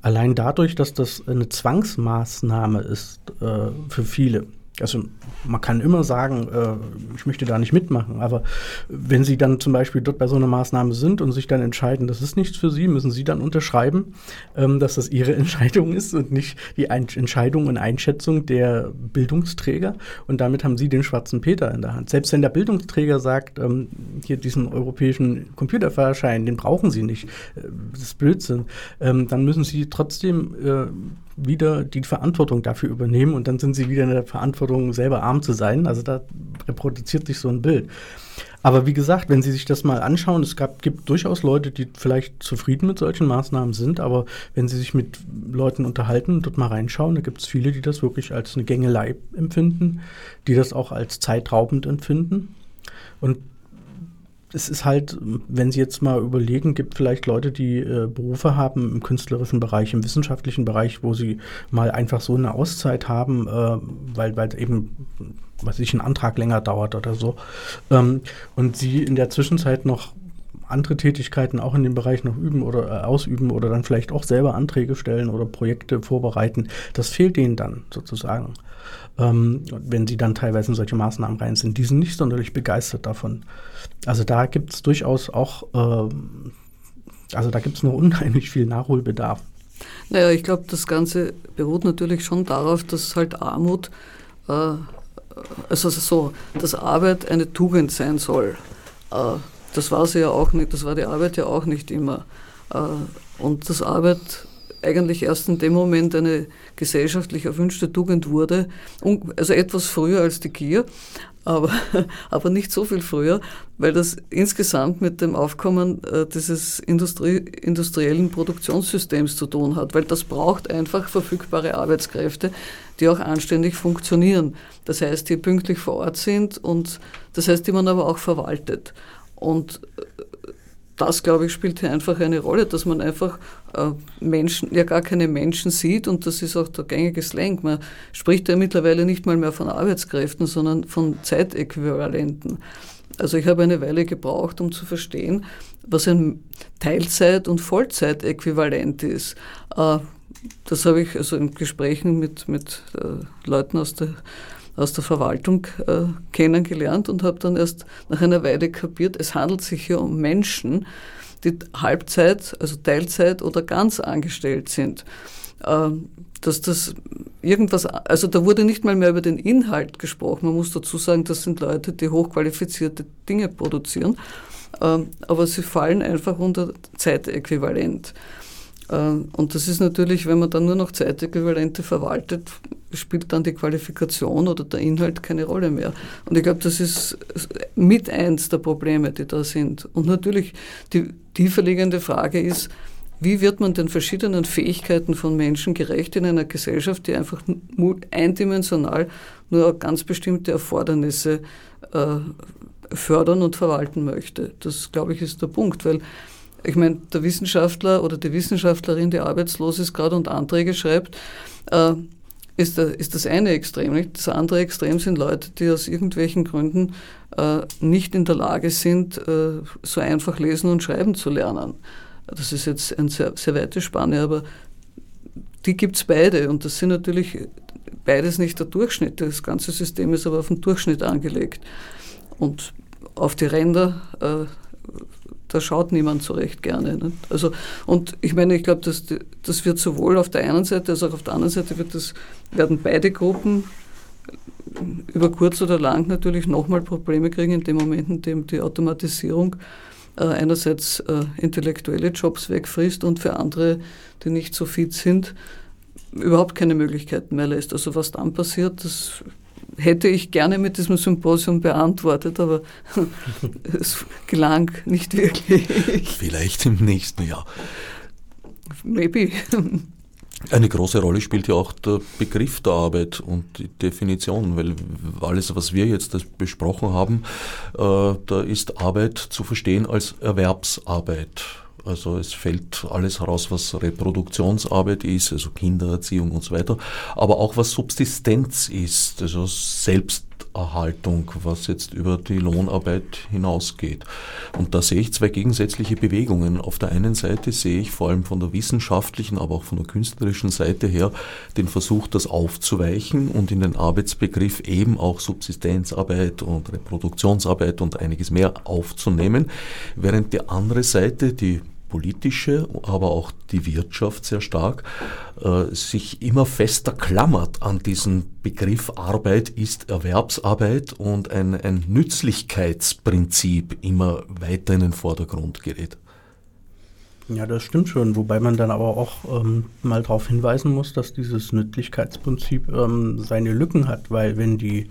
Allein dadurch, dass das eine Zwangsmaßnahme ist äh, für für viele. Also man kann immer sagen, äh, ich möchte da nicht mitmachen, aber wenn Sie dann zum Beispiel dort bei so einer Maßnahme sind und sich dann entscheiden, das ist nichts für Sie, müssen Sie dann unterschreiben, ähm, dass das Ihre <laughs> Entscheidung ist und nicht die Ein Entscheidung und Einschätzung der Bildungsträger. Und damit haben Sie den schwarzen Peter in der Hand. Selbst wenn der Bildungsträger sagt, ähm, hier diesen europäischen Computerfahrschein, den brauchen Sie nicht, äh, das ist Blödsinn, ähm, dann müssen Sie trotzdem äh, wieder die Verantwortung dafür übernehmen und dann sind sie wieder in der Verantwortung, selber arm zu sein. Also da reproduziert sich so ein Bild. Aber wie gesagt, wenn Sie sich das mal anschauen, es gab, gibt durchaus Leute, die vielleicht zufrieden mit solchen Maßnahmen sind, aber wenn Sie sich mit Leuten unterhalten und dort mal reinschauen, da gibt es viele, die das wirklich als eine Gängelei empfinden, die das auch als zeitraubend empfinden. Und es ist halt, wenn Sie jetzt mal überlegen, gibt vielleicht Leute, die äh, Berufe haben im künstlerischen Bereich, im wissenschaftlichen Bereich, wo sie mal einfach so eine Auszeit haben, äh, weil, weil eben, was ich, ein Antrag länger dauert oder so. Ähm, und sie in der Zwischenzeit noch andere Tätigkeiten auch in dem Bereich noch üben oder äh, ausüben oder dann vielleicht auch selber Anträge stellen oder Projekte vorbereiten. Das fehlt ihnen dann sozusagen ähm, wenn sie dann teilweise in solche Maßnahmen rein sind. Die sind nicht sonderlich begeistert davon. Also da gibt es durchaus auch, äh, also da gibt es noch <laughs> unheimlich viel Nachholbedarf. Naja, ich glaube, das Ganze beruht natürlich schon darauf, dass halt Armut, äh, also so, dass Arbeit eine Tugend sein soll. Äh, das war sie ja auch nicht, das war die Arbeit ja auch nicht immer. Äh, und dass Arbeit eigentlich erst in dem Moment eine gesellschaftlich erwünschte Tugend wurde, also etwas früher als die Gier, aber, <laughs> aber nicht so viel früher, weil das insgesamt mit dem Aufkommen äh, dieses Industrie, industriellen Produktionssystems zu tun hat, weil das braucht einfach verfügbare Arbeitskräfte, die auch anständig funktionieren. Das heißt, die pünktlich vor Ort sind und das heißt, die man aber auch verwaltet. Und äh, das, glaube ich, spielt hier einfach eine Rolle, dass man einfach äh, Menschen, ja gar keine Menschen sieht und das ist auch der gängige Slang. Man spricht ja mittlerweile nicht mal mehr von Arbeitskräften, sondern von Zeitäquivalenten. Also ich habe eine Weile gebraucht, um zu verstehen, was ein Teilzeit- und Vollzeitäquivalent ist. Äh, das habe ich also in Gesprächen mit, mit äh, Leuten aus der aus der Verwaltung äh, kennengelernt und habe dann erst nach einer Weile kapiert, es handelt sich hier um Menschen, die Halbzeit, also Teilzeit oder ganz angestellt sind. Ähm, dass das irgendwas, also da wurde nicht mal mehr über den Inhalt gesprochen. Man muss dazu sagen, das sind Leute, die hochqualifizierte Dinge produzieren, ähm, aber sie fallen einfach unter Zeitäquivalent. Ähm, und das ist natürlich, wenn man dann nur noch Zeitäquivalente verwaltet, spielt dann die Qualifikation oder der Inhalt keine Rolle mehr. Und ich glaube, das ist mit eins der Probleme, die da sind. Und natürlich die tiefer liegende Frage ist, wie wird man den verschiedenen Fähigkeiten von Menschen gerecht in einer Gesellschaft, die einfach eindimensional nur ganz bestimmte Erfordernisse äh, fördern und verwalten möchte? Das, glaube ich, ist der Punkt, weil ich meine, der Wissenschaftler oder die Wissenschaftlerin, die arbeitslos ist gerade und Anträge schreibt, äh, ist, der, ist das eine Extrem. Nicht? Das andere Extrem sind Leute, die aus irgendwelchen Gründen äh, nicht in der Lage sind, äh, so einfach lesen und schreiben zu lernen. Das ist jetzt eine sehr, sehr weite Spanne, aber die gibt es beide und das sind natürlich beides nicht der Durchschnitt. Das ganze System ist aber auf den Durchschnitt angelegt. Und auf die Ränder äh, da schaut niemand so recht gerne. Nicht? Also, und ich meine, ich glaube, das, das wird sowohl auf der einen Seite als auch auf der anderen Seite wird das, werden beide Gruppen über kurz oder lang natürlich nochmal Probleme kriegen in dem Moment, in dem die Automatisierung äh, einerseits äh, intellektuelle Jobs wegfrisst und für andere, die nicht so fit sind, überhaupt keine Möglichkeiten mehr lässt. Also was dann passiert, das hätte ich gerne mit diesem Symposium beantwortet, aber <laughs> es gelang nicht wirklich. Vielleicht im nächsten Jahr. Maybe. Eine große Rolle spielt ja auch der Begriff der Arbeit und die Definition, weil alles, was wir jetzt besprochen haben, äh, da ist Arbeit zu verstehen als Erwerbsarbeit. Also es fällt alles heraus, was Reproduktionsarbeit ist, also Kindererziehung und so weiter, aber auch was Subsistenz ist, also Selbsterhaltung, was jetzt über die Lohnarbeit hinausgeht. Und da sehe ich zwei gegensätzliche Bewegungen. Auf der einen Seite sehe ich vor allem von der wissenschaftlichen, aber auch von der künstlerischen Seite her den Versuch, das aufzuweichen und in den Arbeitsbegriff eben auch Subsistenzarbeit und Reproduktionsarbeit und einiges mehr aufzunehmen, während die andere Seite, die politische, aber auch die Wirtschaft sehr stark, äh, sich immer fester klammert an diesen Begriff Arbeit ist Erwerbsarbeit und ein, ein Nützlichkeitsprinzip immer weiter in den Vordergrund gerät. Ja, das stimmt schon, wobei man dann aber auch ähm, mal darauf hinweisen muss, dass dieses Nützlichkeitsprinzip ähm, seine Lücken hat, weil wenn die,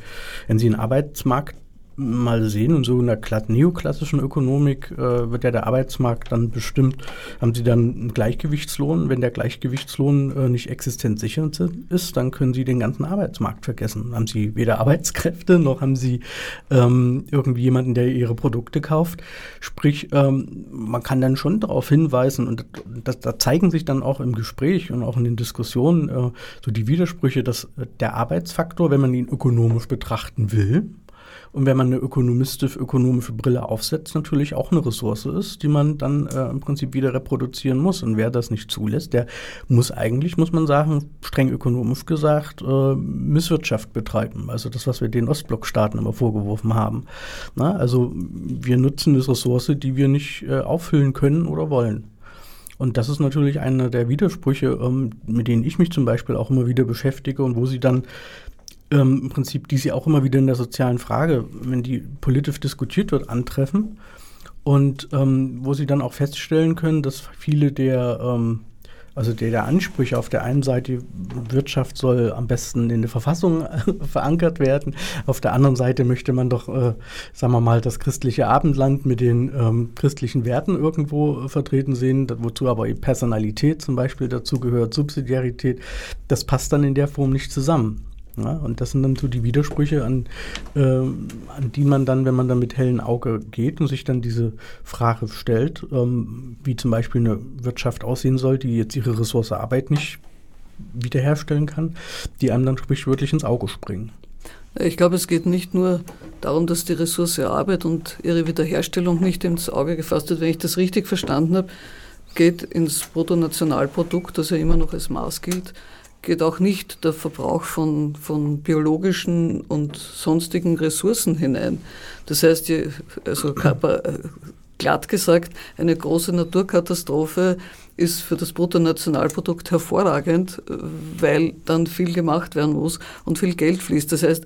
wenn Sie einen Arbeitsmarkt mal sehen, in so einer neoklassischen Ökonomik äh, wird ja der Arbeitsmarkt dann bestimmt, haben Sie dann einen Gleichgewichtslohn. Wenn der Gleichgewichtslohn äh, nicht existenzsichernd ist, dann können Sie den ganzen Arbeitsmarkt vergessen. Haben Sie weder Arbeitskräfte, noch haben Sie ähm, irgendwie jemanden, der Ihre Produkte kauft. Sprich, ähm, man kann dann schon darauf hinweisen und das, da zeigen sich dann auch im Gespräch und auch in den Diskussionen äh, so die Widersprüche, dass der Arbeitsfaktor, wenn man ihn ökonomisch betrachten will, und wenn man eine ökonomistische, ökonomische Brille aufsetzt, natürlich auch eine Ressource ist, die man dann äh, im Prinzip wieder reproduzieren muss. Und wer das nicht zulässt, der muss eigentlich, muss man sagen, streng ökonomisch gesagt, äh, Misswirtschaft betreiben. Also das, was wir den Ostblockstaaten immer vorgeworfen haben. Na, also wir nutzen eine Ressource, die wir nicht äh, auffüllen können oder wollen. Und das ist natürlich einer der Widersprüche, ähm, mit denen ich mich zum Beispiel auch immer wieder beschäftige und wo sie dann ähm, im Prinzip, die sie auch immer wieder in der sozialen Frage, wenn die politisch diskutiert wird, antreffen. Und ähm, wo sie dann auch feststellen können, dass viele der, ähm, also der, der Ansprüche auf der einen Seite, Wirtschaft soll am besten in der Verfassung <laughs> verankert werden, auf der anderen Seite möchte man doch, äh, sagen wir mal, das christliche Abendland mit den ähm, christlichen Werten irgendwo vertreten sehen, wozu aber Personalität zum Beispiel dazu gehört, Subsidiarität, das passt dann in der Form nicht zusammen. Ja, und das sind dann so die Widersprüche, an, äh, an die man dann, wenn man dann mit hellem Auge geht und sich dann diese Frage stellt, ähm, wie zum Beispiel eine Wirtschaft aussehen soll, die jetzt ihre Ressource Arbeit nicht wiederherstellen kann, die einem dann sprichwörtlich ins Auge springen. Ich glaube, es geht nicht nur darum, dass die Ressource Arbeit und ihre Wiederherstellung nicht ins Auge gefasst wird. Wenn ich das richtig verstanden habe, geht ins Bruttonationalprodukt, das ja immer noch als Maß gilt, geht auch nicht der Verbrauch von, von biologischen und sonstigen Ressourcen hinein. Das heißt, also glatt gesagt, eine große Naturkatastrophe ist für das Bruttonationalprodukt hervorragend, weil dann viel gemacht werden muss und viel Geld fließt. Das heißt,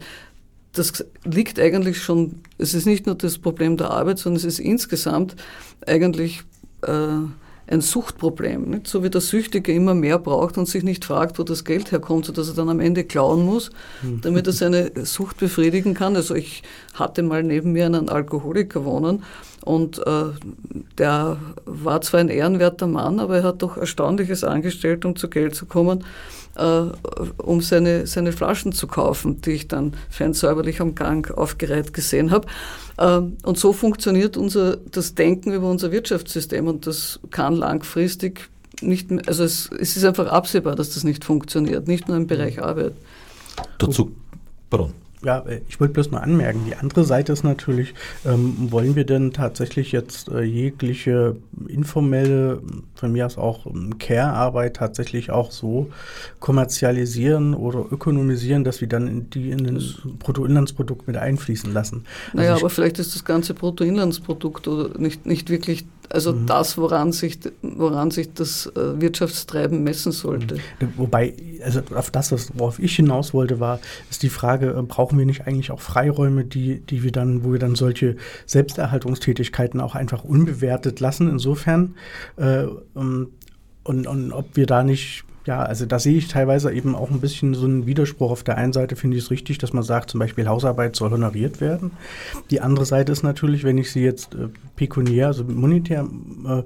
das liegt eigentlich schon, es ist nicht nur das Problem der Arbeit, sondern es ist insgesamt eigentlich äh, ein Suchtproblem. Nicht? So wie der Süchtige immer mehr braucht und sich nicht fragt, wo das Geld herkommt, sodass er dann am Ende klauen muss, hm. damit er seine Sucht befriedigen kann. Also ich hatte mal neben mir einen Alkoholiker wohnen und äh, der war zwar ein ehrenwerter Mann, aber er hat doch Erstaunliches angestellt, um zu Geld zu kommen, äh, um seine, seine Flaschen zu kaufen, die ich dann fein säuberlich am Gang aufgereiht gesehen habe. Ähm, und so funktioniert unser, das Denken über unser Wirtschaftssystem und das kann langfristig nicht mehr, also es, es ist einfach absehbar, dass das nicht funktioniert, nicht nur im Bereich mhm. Arbeit. Dazu, pardon. Ja, äh, ich wollte bloß mal anmerken, die andere Seite ist natürlich, ähm, wollen wir denn tatsächlich jetzt äh, jegliche informelle, von mir aus auch ähm, Care-Arbeit tatsächlich auch so kommerzialisieren oder ökonomisieren, dass wir dann die in das Bruttoinlandsprodukt mit einfließen lassen? Naja, also aber vielleicht ist das ganze Bruttoinlandsprodukt oder nicht, nicht wirklich also mhm. das, woran sich, woran sich das äh, Wirtschaftstreiben messen sollte. Mhm. Wobei, also auf das, worauf ich hinaus wollte, war, ist die Frage, äh, brauchen wir nicht eigentlich auch Freiräume, die, die wir dann, wo wir dann solche Selbsterhaltungstätigkeiten auch einfach unbewertet lassen, insofern, äh, und, und ob wir da nicht ja, also da sehe ich teilweise eben auch ein bisschen so einen Widerspruch. Auf der einen Seite finde ich es richtig, dass man sagt, zum Beispiel Hausarbeit soll honoriert werden. Die andere Seite ist natürlich, wenn ich sie jetzt äh, pekuniär, also monetär äh,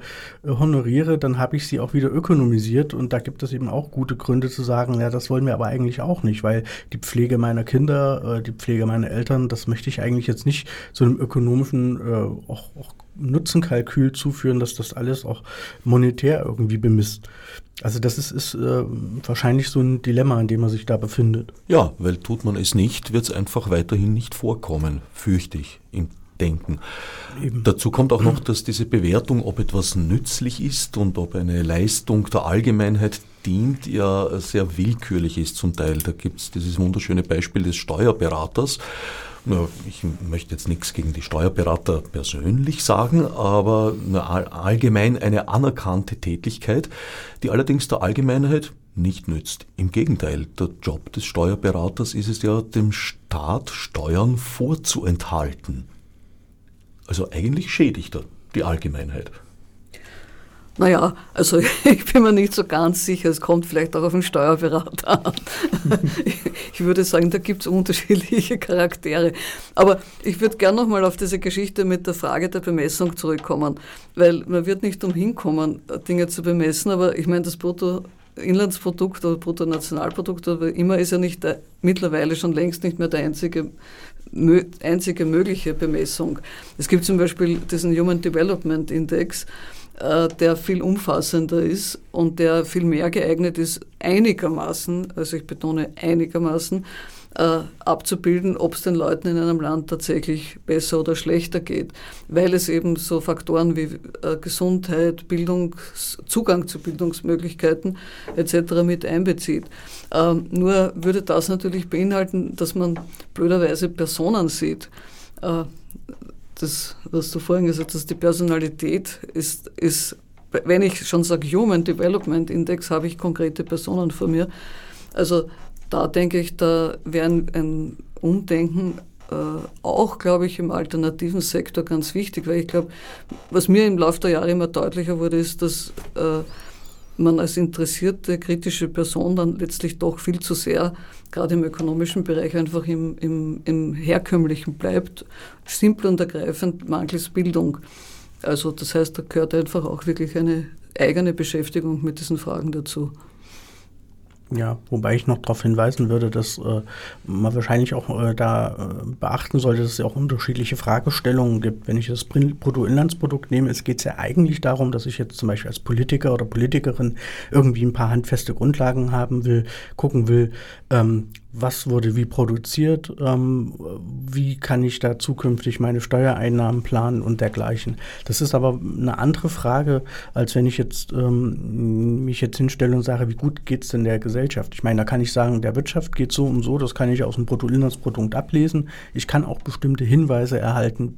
honoriere, dann habe ich sie auch wieder ökonomisiert. Und da gibt es eben auch gute Gründe zu sagen, ja, das wollen wir aber eigentlich auch nicht, weil die Pflege meiner Kinder, äh, die Pflege meiner Eltern, das möchte ich eigentlich jetzt nicht zu einem ökonomischen, äh, auch, auch Nutzenkalkül zuführen, dass das alles auch monetär irgendwie bemisst. Also das ist, ist äh, wahrscheinlich so ein Dilemma, in dem man sich da befindet. Ja, weil tut man es nicht, wird es einfach weiterhin nicht vorkommen, fürchte ich, im Denken. Eben. Dazu kommt auch noch, dass diese Bewertung, ob etwas nützlich ist und ob eine Leistung der Allgemeinheit dient, ja sehr willkürlich ist zum Teil. Da gibt es dieses wunderschöne Beispiel des Steuerberaters, ich möchte jetzt nichts gegen die Steuerberater persönlich sagen, aber allgemein eine anerkannte Tätigkeit, die allerdings der Allgemeinheit nicht nützt. Im Gegenteil, der Job des Steuerberaters ist es ja, dem Staat Steuern vorzuenthalten. Also eigentlich schädigt er die Allgemeinheit. Naja, also <laughs> ich bin mir nicht so ganz sicher, es kommt vielleicht auch auf den Steuerberater an. <laughs> Ich würde sagen, da gibt es unterschiedliche Charaktere. Aber ich würde gerne nochmal auf diese Geschichte mit der Frage der Bemessung zurückkommen, weil man wird nicht umhin kommen, Dinge zu bemessen, aber ich meine, das Bruttoinlandsprodukt oder Bruttonationalprodukt oder immer ist ja nicht der, mittlerweile schon längst nicht mehr der einzige einzige mögliche Bemessung. Es gibt zum Beispiel diesen Human Development Index, der viel umfassender ist und der viel mehr geeignet ist, einigermaßen, also ich betone einigermaßen, äh, abzubilden, ob es den Leuten in einem Land tatsächlich besser oder schlechter geht, weil es eben so Faktoren wie äh, Gesundheit, Bildungs, Zugang zu Bildungsmöglichkeiten etc. mit einbezieht. Ähm, nur würde das natürlich beinhalten, dass man blöderweise Personen sieht. Das, was du vorhin gesagt hast, die Personalität ist, ist wenn ich schon sage Human Development Index, habe ich konkrete Personen vor mir. Also da denke ich, da wäre ein, Umdenken äh, auch, glaube ich, im alternativen Sektor ganz wichtig, weil ich glaube, was mir im Laufe der Jahre immer deutlicher wurde, ist, dass äh, man als interessierte, kritische Person dann letztlich doch viel zu sehr, gerade im ökonomischen Bereich, einfach im, im, im herkömmlichen bleibt, simpel und ergreifend mangels Bildung. Also das heißt, da gehört einfach auch wirklich eine eigene Beschäftigung mit diesen Fragen dazu. Ja, wobei ich noch darauf hinweisen würde, dass äh, man wahrscheinlich auch äh, da äh, beachten sollte, dass es ja auch unterschiedliche Fragestellungen gibt. Wenn ich das Bruttoinlandsprodukt nehme, es geht ja eigentlich darum, dass ich jetzt zum Beispiel als Politiker oder Politikerin irgendwie ein paar handfeste Grundlagen haben will, gucken will, ähm, was wurde wie produziert, ähm, wie kann ich da zukünftig meine Steuereinnahmen planen und dergleichen. Das ist aber eine andere Frage, als wenn ich jetzt ähm, mich jetzt hinstelle und sage, wie gut geht es denn der Gesellschaft? Ich meine, da kann ich sagen, der Wirtschaft geht so und so, das kann ich aus dem Bruttoinlandsprodukt ablesen. Ich kann auch bestimmte Hinweise erhalten,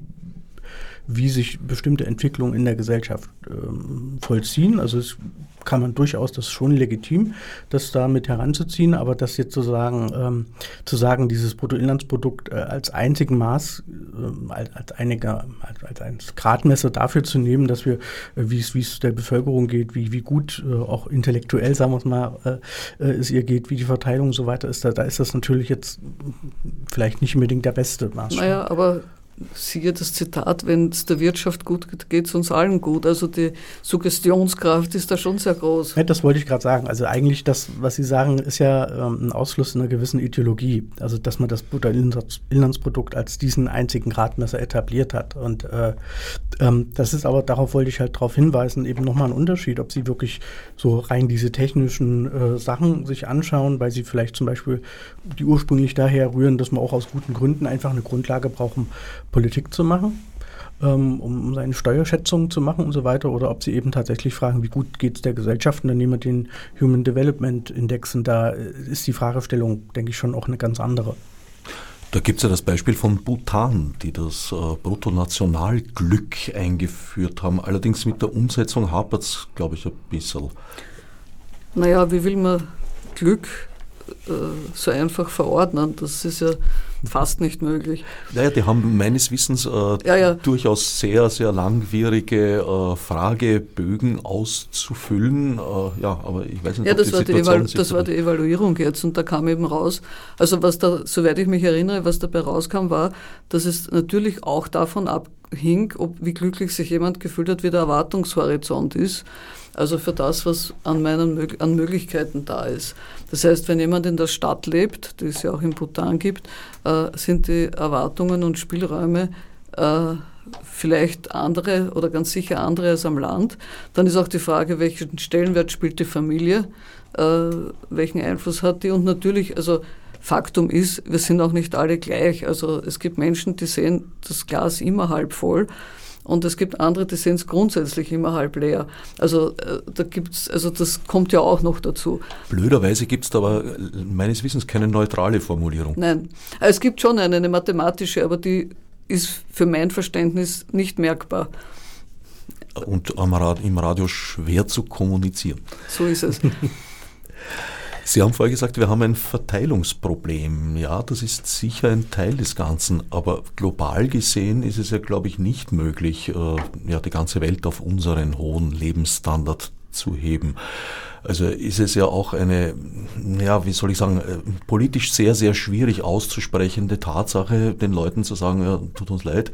wie sich bestimmte Entwicklungen in der Gesellschaft ähm, vollziehen. Also es kann man durchaus, das ist schon legitim, das da mit heranzuziehen, aber das jetzt sozusagen ähm, zu sagen, dieses Bruttoinlandsprodukt äh, als einzigen Maß, äh, als, als, einiger, als, als ein Gradmesser dafür zu nehmen, dass wir, äh, wie es der Bevölkerung geht, wie, wie gut äh, auch intellektuell, sagen wir es mal, äh, äh, es ihr geht, wie die Verteilung und so weiter ist, da, da ist das natürlich jetzt vielleicht nicht unbedingt der beste Maßstab. Naja, aber siehe das Zitat, wenn es der Wirtschaft gut geht, geht es uns allen gut. Also die Suggestionskraft ist da schon sehr groß. Das wollte ich gerade sagen. Also eigentlich das, was Sie sagen, ist ja ähm, ein Ausfluss einer gewissen Ideologie. Also dass man das Bruttoinlandsprodukt als diesen einzigen Gradmesser etabliert hat. Und äh, ähm, das ist aber, darauf wollte ich halt darauf hinweisen, eben nochmal ein Unterschied, ob Sie wirklich so rein diese technischen äh, Sachen sich anschauen, weil Sie vielleicht zum Beispiel die ursprünglich daher rühren, dass man auch aus guten Gründen einfach eine Grundlage brauchen, Politik zu machen, ähm, um seine Steuerschätzungen zu machen und so weiter, oder ob sie eben tatsächlich fragen, wie gut geht es der Gesellschaft, und dann nehmen wir den Human Development Index und da äh, ist die Fragestellung, denke ich, schon auch eine ganz andere. Da gibt es ja das Beispiel von Bhutan, die das äh, Bruttonationalglück eingeführt haben. Allerdings mit der Umsetzung hapert es, glaube ich, ein bisschen. Naja, wie will man Glück äh, so einfach verordnen? Das ist ja fast nicht möglich. Naja, die haben meines Wissens äh, ja, ja. durchaus sehr, sehr langwierige äh, Fragebögen auszufüllen. Äh, ja, aber ich weiß nicht, ja, das, war die, Evalu das war die Evaluierung jetzt und da kam eben raus, also was da, soweit ich mich erinnere, was dabei rauskam, war, dass es natürlich auch davon abhing, ob wie glücklich sich jemand gefühlt hat, wie der Erwartungshorizont ist. Also für das, was an, meinen, an Möglichkeiten da ist. Das heißt, wenn jemand in der Stadt lebt, die es ja auch in Bhutan gibt, äh, sind die Erwartungen und Spielräume äh, vielleicht andere oder ganz sicher andere als am Land. Dann ist auch die Frage, welchen Stellenwert spielt die Familie, äh, welchen Einfluss hat die und natürlich, also Faktum ist, wir sind auch nicht alle gleich. Also es gibt Menschen, die sehen das Glas immer halb voll und es gibt andere, die sehen es grundsätzlich immer halb leer. Also äh, da gibt's, also das kommt ja auch noch dazu. Blöderweise gibt es aber äh, meines Wissens keine neutrale Formulierung. Nein, es gibt schon eine, eine mathematische, aber die ist für mein Verständnis nicht merkbar. Und im Radio schwer zu kommunizieren. So ist es. <laughs> Sie haben vorher gesagt, wir haben ein Verteilungsproblem. Ja, das ist sicher ein Teil des Ganzen, aber global gesehen ist es ja, glaube ich, nicht möglich, äh, ja, die ganze Welt auf unseren hohen Lebensstandard zu heben. Also ist es ja auch eine, ja, wie soll ich sagen, äh, politisch sehr, sehr schwierig auszusprechende Tatsache, den Leuten zu sagen, ja, tut uns leid.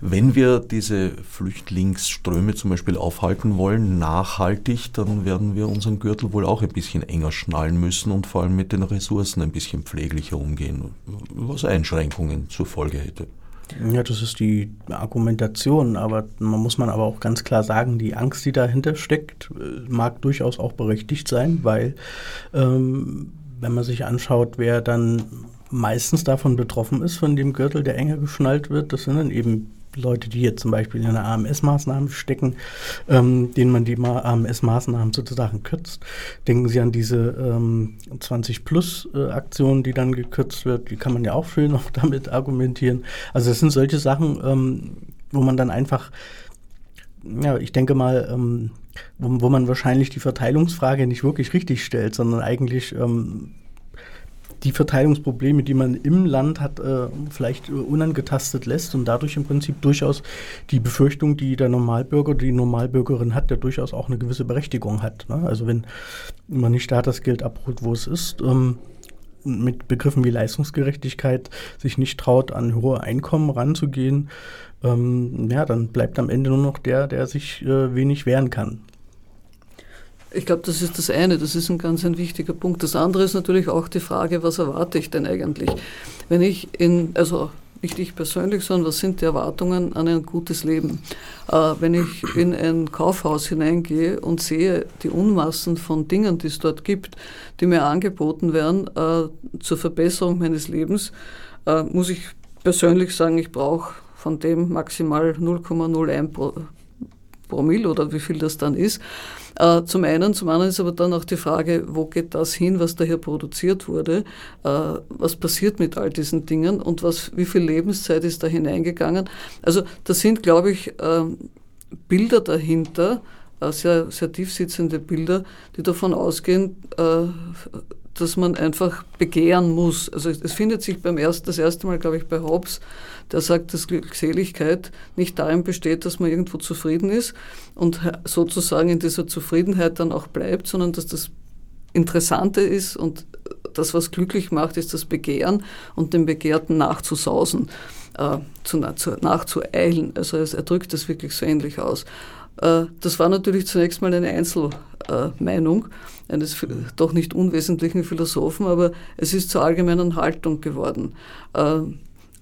Wenn wir diese Flüchtlingsströme zum Beispiel aufhalten wollen, nachhaltig, dann werden wir unseren Gürtel wohl auch ein bisschen enger schnallen müssen und vor allem mit den Ressourcen ein bisschen pfleglicher umgehen, was Einschränkungen zur Folge hätte. Ja, das ist die Argumentation, aber man muss man aber auch ganz klar sagen, die Angst, die dahinter steckt, äh, mag durchaus auch berechtigt sein, weil ähm, wenn man sich anschaut, wer dann meistens davon betroffen ist, von dem Gürtel, der enger geschnallt wird, das sind dann eben Leute, die jetzt zum Beispiel in einer AMS-Maßnahme stecken, ähm, denen man die AMS-Maßnahmen sozusagen kürzt. Denken Sie an diese ähm, 20-Plus-Aktion, äh, die dann gekürzt wird. Die kann man ja auch schön noch <laughs> damit argumentieren. Also es sind solche Sachen, ähm, wo man dann einfach, ja, ich denke mal, ähm, wo, wo, man wahrscheinlich die Verteilungsfrage nicht wirklich richtig stellt, sondern eigentlich ähm, die Verteilungsprobleme, die man im Land hat, äh, vielleicht äh, unangetastet lässt und dadurch im Prinzip durchaus die Befürchtung, die der Normalbürger, die Normalbürgerin hat, der durchaus auch eine gewisse Berechtigung hat. Ne? Also wenn man nicht da das Geld abholt, wo es ist, ähm, mit Begriffen wie Leistungsgerechtigkeit sich nicht traut, an hohe Einkommen ranzugehen, ähm, ja, dann bleibt am Ende nur noch der, der sich äh, wenig wehren kann. Ich glaube, das ist das eine, das ist ein ganz ein wichtiger Punkt. Das andere ist natürlich auch die Frage, was erwarte ich denn eigentlich? Wenn ich in, also nicht ich persönlich, sondern was sind die Erwartungen an ein gutes Leben? Äh, wenn ich in ein Kaufhaus hineingehe und sehe die Unmassen von Dingen, die es dort gibt, die mir angeboten werden äh, zur Verbesserung meines Lebens, äh, muss ich persönlich sagen, ich brauche von dem maximal 0,01 pro, Promille oder wie viel das dann ist. Äh, zum einen, zum anderen ist aber dann auch die Frage, wo geht das hin, was da hier produziert wurde? Äh, was passiert mit all diesen Dingen und was, wie viel Lebenszeit ist da hineingegangen? Also da sind, glaube ich, äh, Bilder dahinter, äh, sehr, sehr tiefsitzende Bilder, die davon ausgehen, dass man einfach begehren muss. Also es findet sich beim ersten, das erste Mal, glaube ich, bei Hobbes, der sagt, dass Glückseligkeit nicht darin besteht, dass man irgendwo zufrieden ist und sozusagen in dieser Zufriedenheit dann auch bleibt, sondern dass das Interessante ist und das, was glücklich macht, ist das Begehren und dem Begehrten nachzusausen, äh, zu, zu, nachzueilen. Also er drückt das wirklich so ähnlich aus. Äh, das war natürlich zunächst mal eine Einzelmeinung eines doch nicht unwesentlichen Philosophen, aber es ist zur allgemeinen Haltung geworden.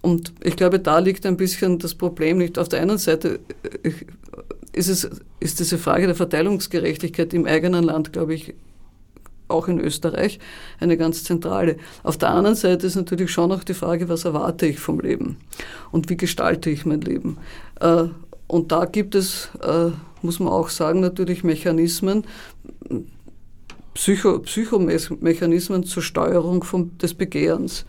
Äh, und ich glaube, da liegt ein bisschen das Problem nicht. Auf der einen Seite äh, ist, es, ist diese Frage der Verteilungsgerechtigkeit im eigenen Land, glaube ich, auch in Österreich eine ganz zentrale. Auf der anderen Seite ist natürlich schon auch die Frage, was erwarte ich vom Leben und wie gestalte ich mein Leben. Und da gibt es, äh, muss man auch sagen, natürlich Mechanismen, Psycho, Psychomechanismen zur Steuerung vom, des Begehrens,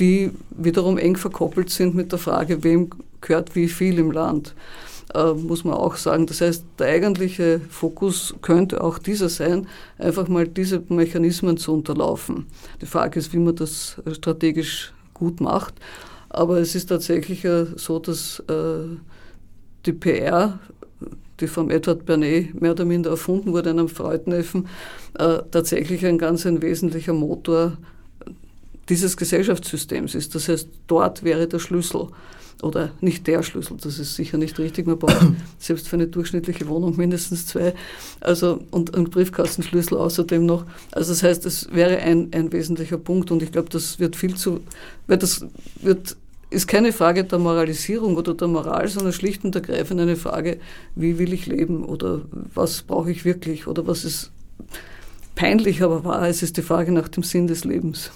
die wiederum eng verkoppelt sind mit der Frage, wem gehört wie viel im Land. Äh, muss man auch sagen. Das heißt, der eigentliche Fokus könnte auch dieser sein, einfach mal diese Mechanismen zu unterlaufen. Die Frage ist, wie man das strategisch gut macht. Aber es ist tatsächlich so, dass äh, die PR, die vom Edward Bernet mehr oder minder erfunden wurde, einem Freudneffen, äh, tatsächlich ein ganz ein wesentlicher Motor dieses Gesellschaftssystems ist. Das heißt, dort wäre der Schlüssel oder nicht der Schlüssel, das ist sicher nicht richtig. Man braucht <coughs> selbst für eine durchschnittliche Wohnung mindestens zwei. Also, und einen Briefkastenschlüssel außerdem noch. Also, das heißt, es wäre ein, ein wesentlicher Punkt und ich glaube, das wird viel zu, weil das wird ist keine Frage der Moralisierung oder der Moral, sondern schlicht und ergreifend eine Frage, wie will ich leben oder was brauche ich wirklich oder was ist peinlich, aber wahr. Es ist die Frage nach dem Sinn des Lebens.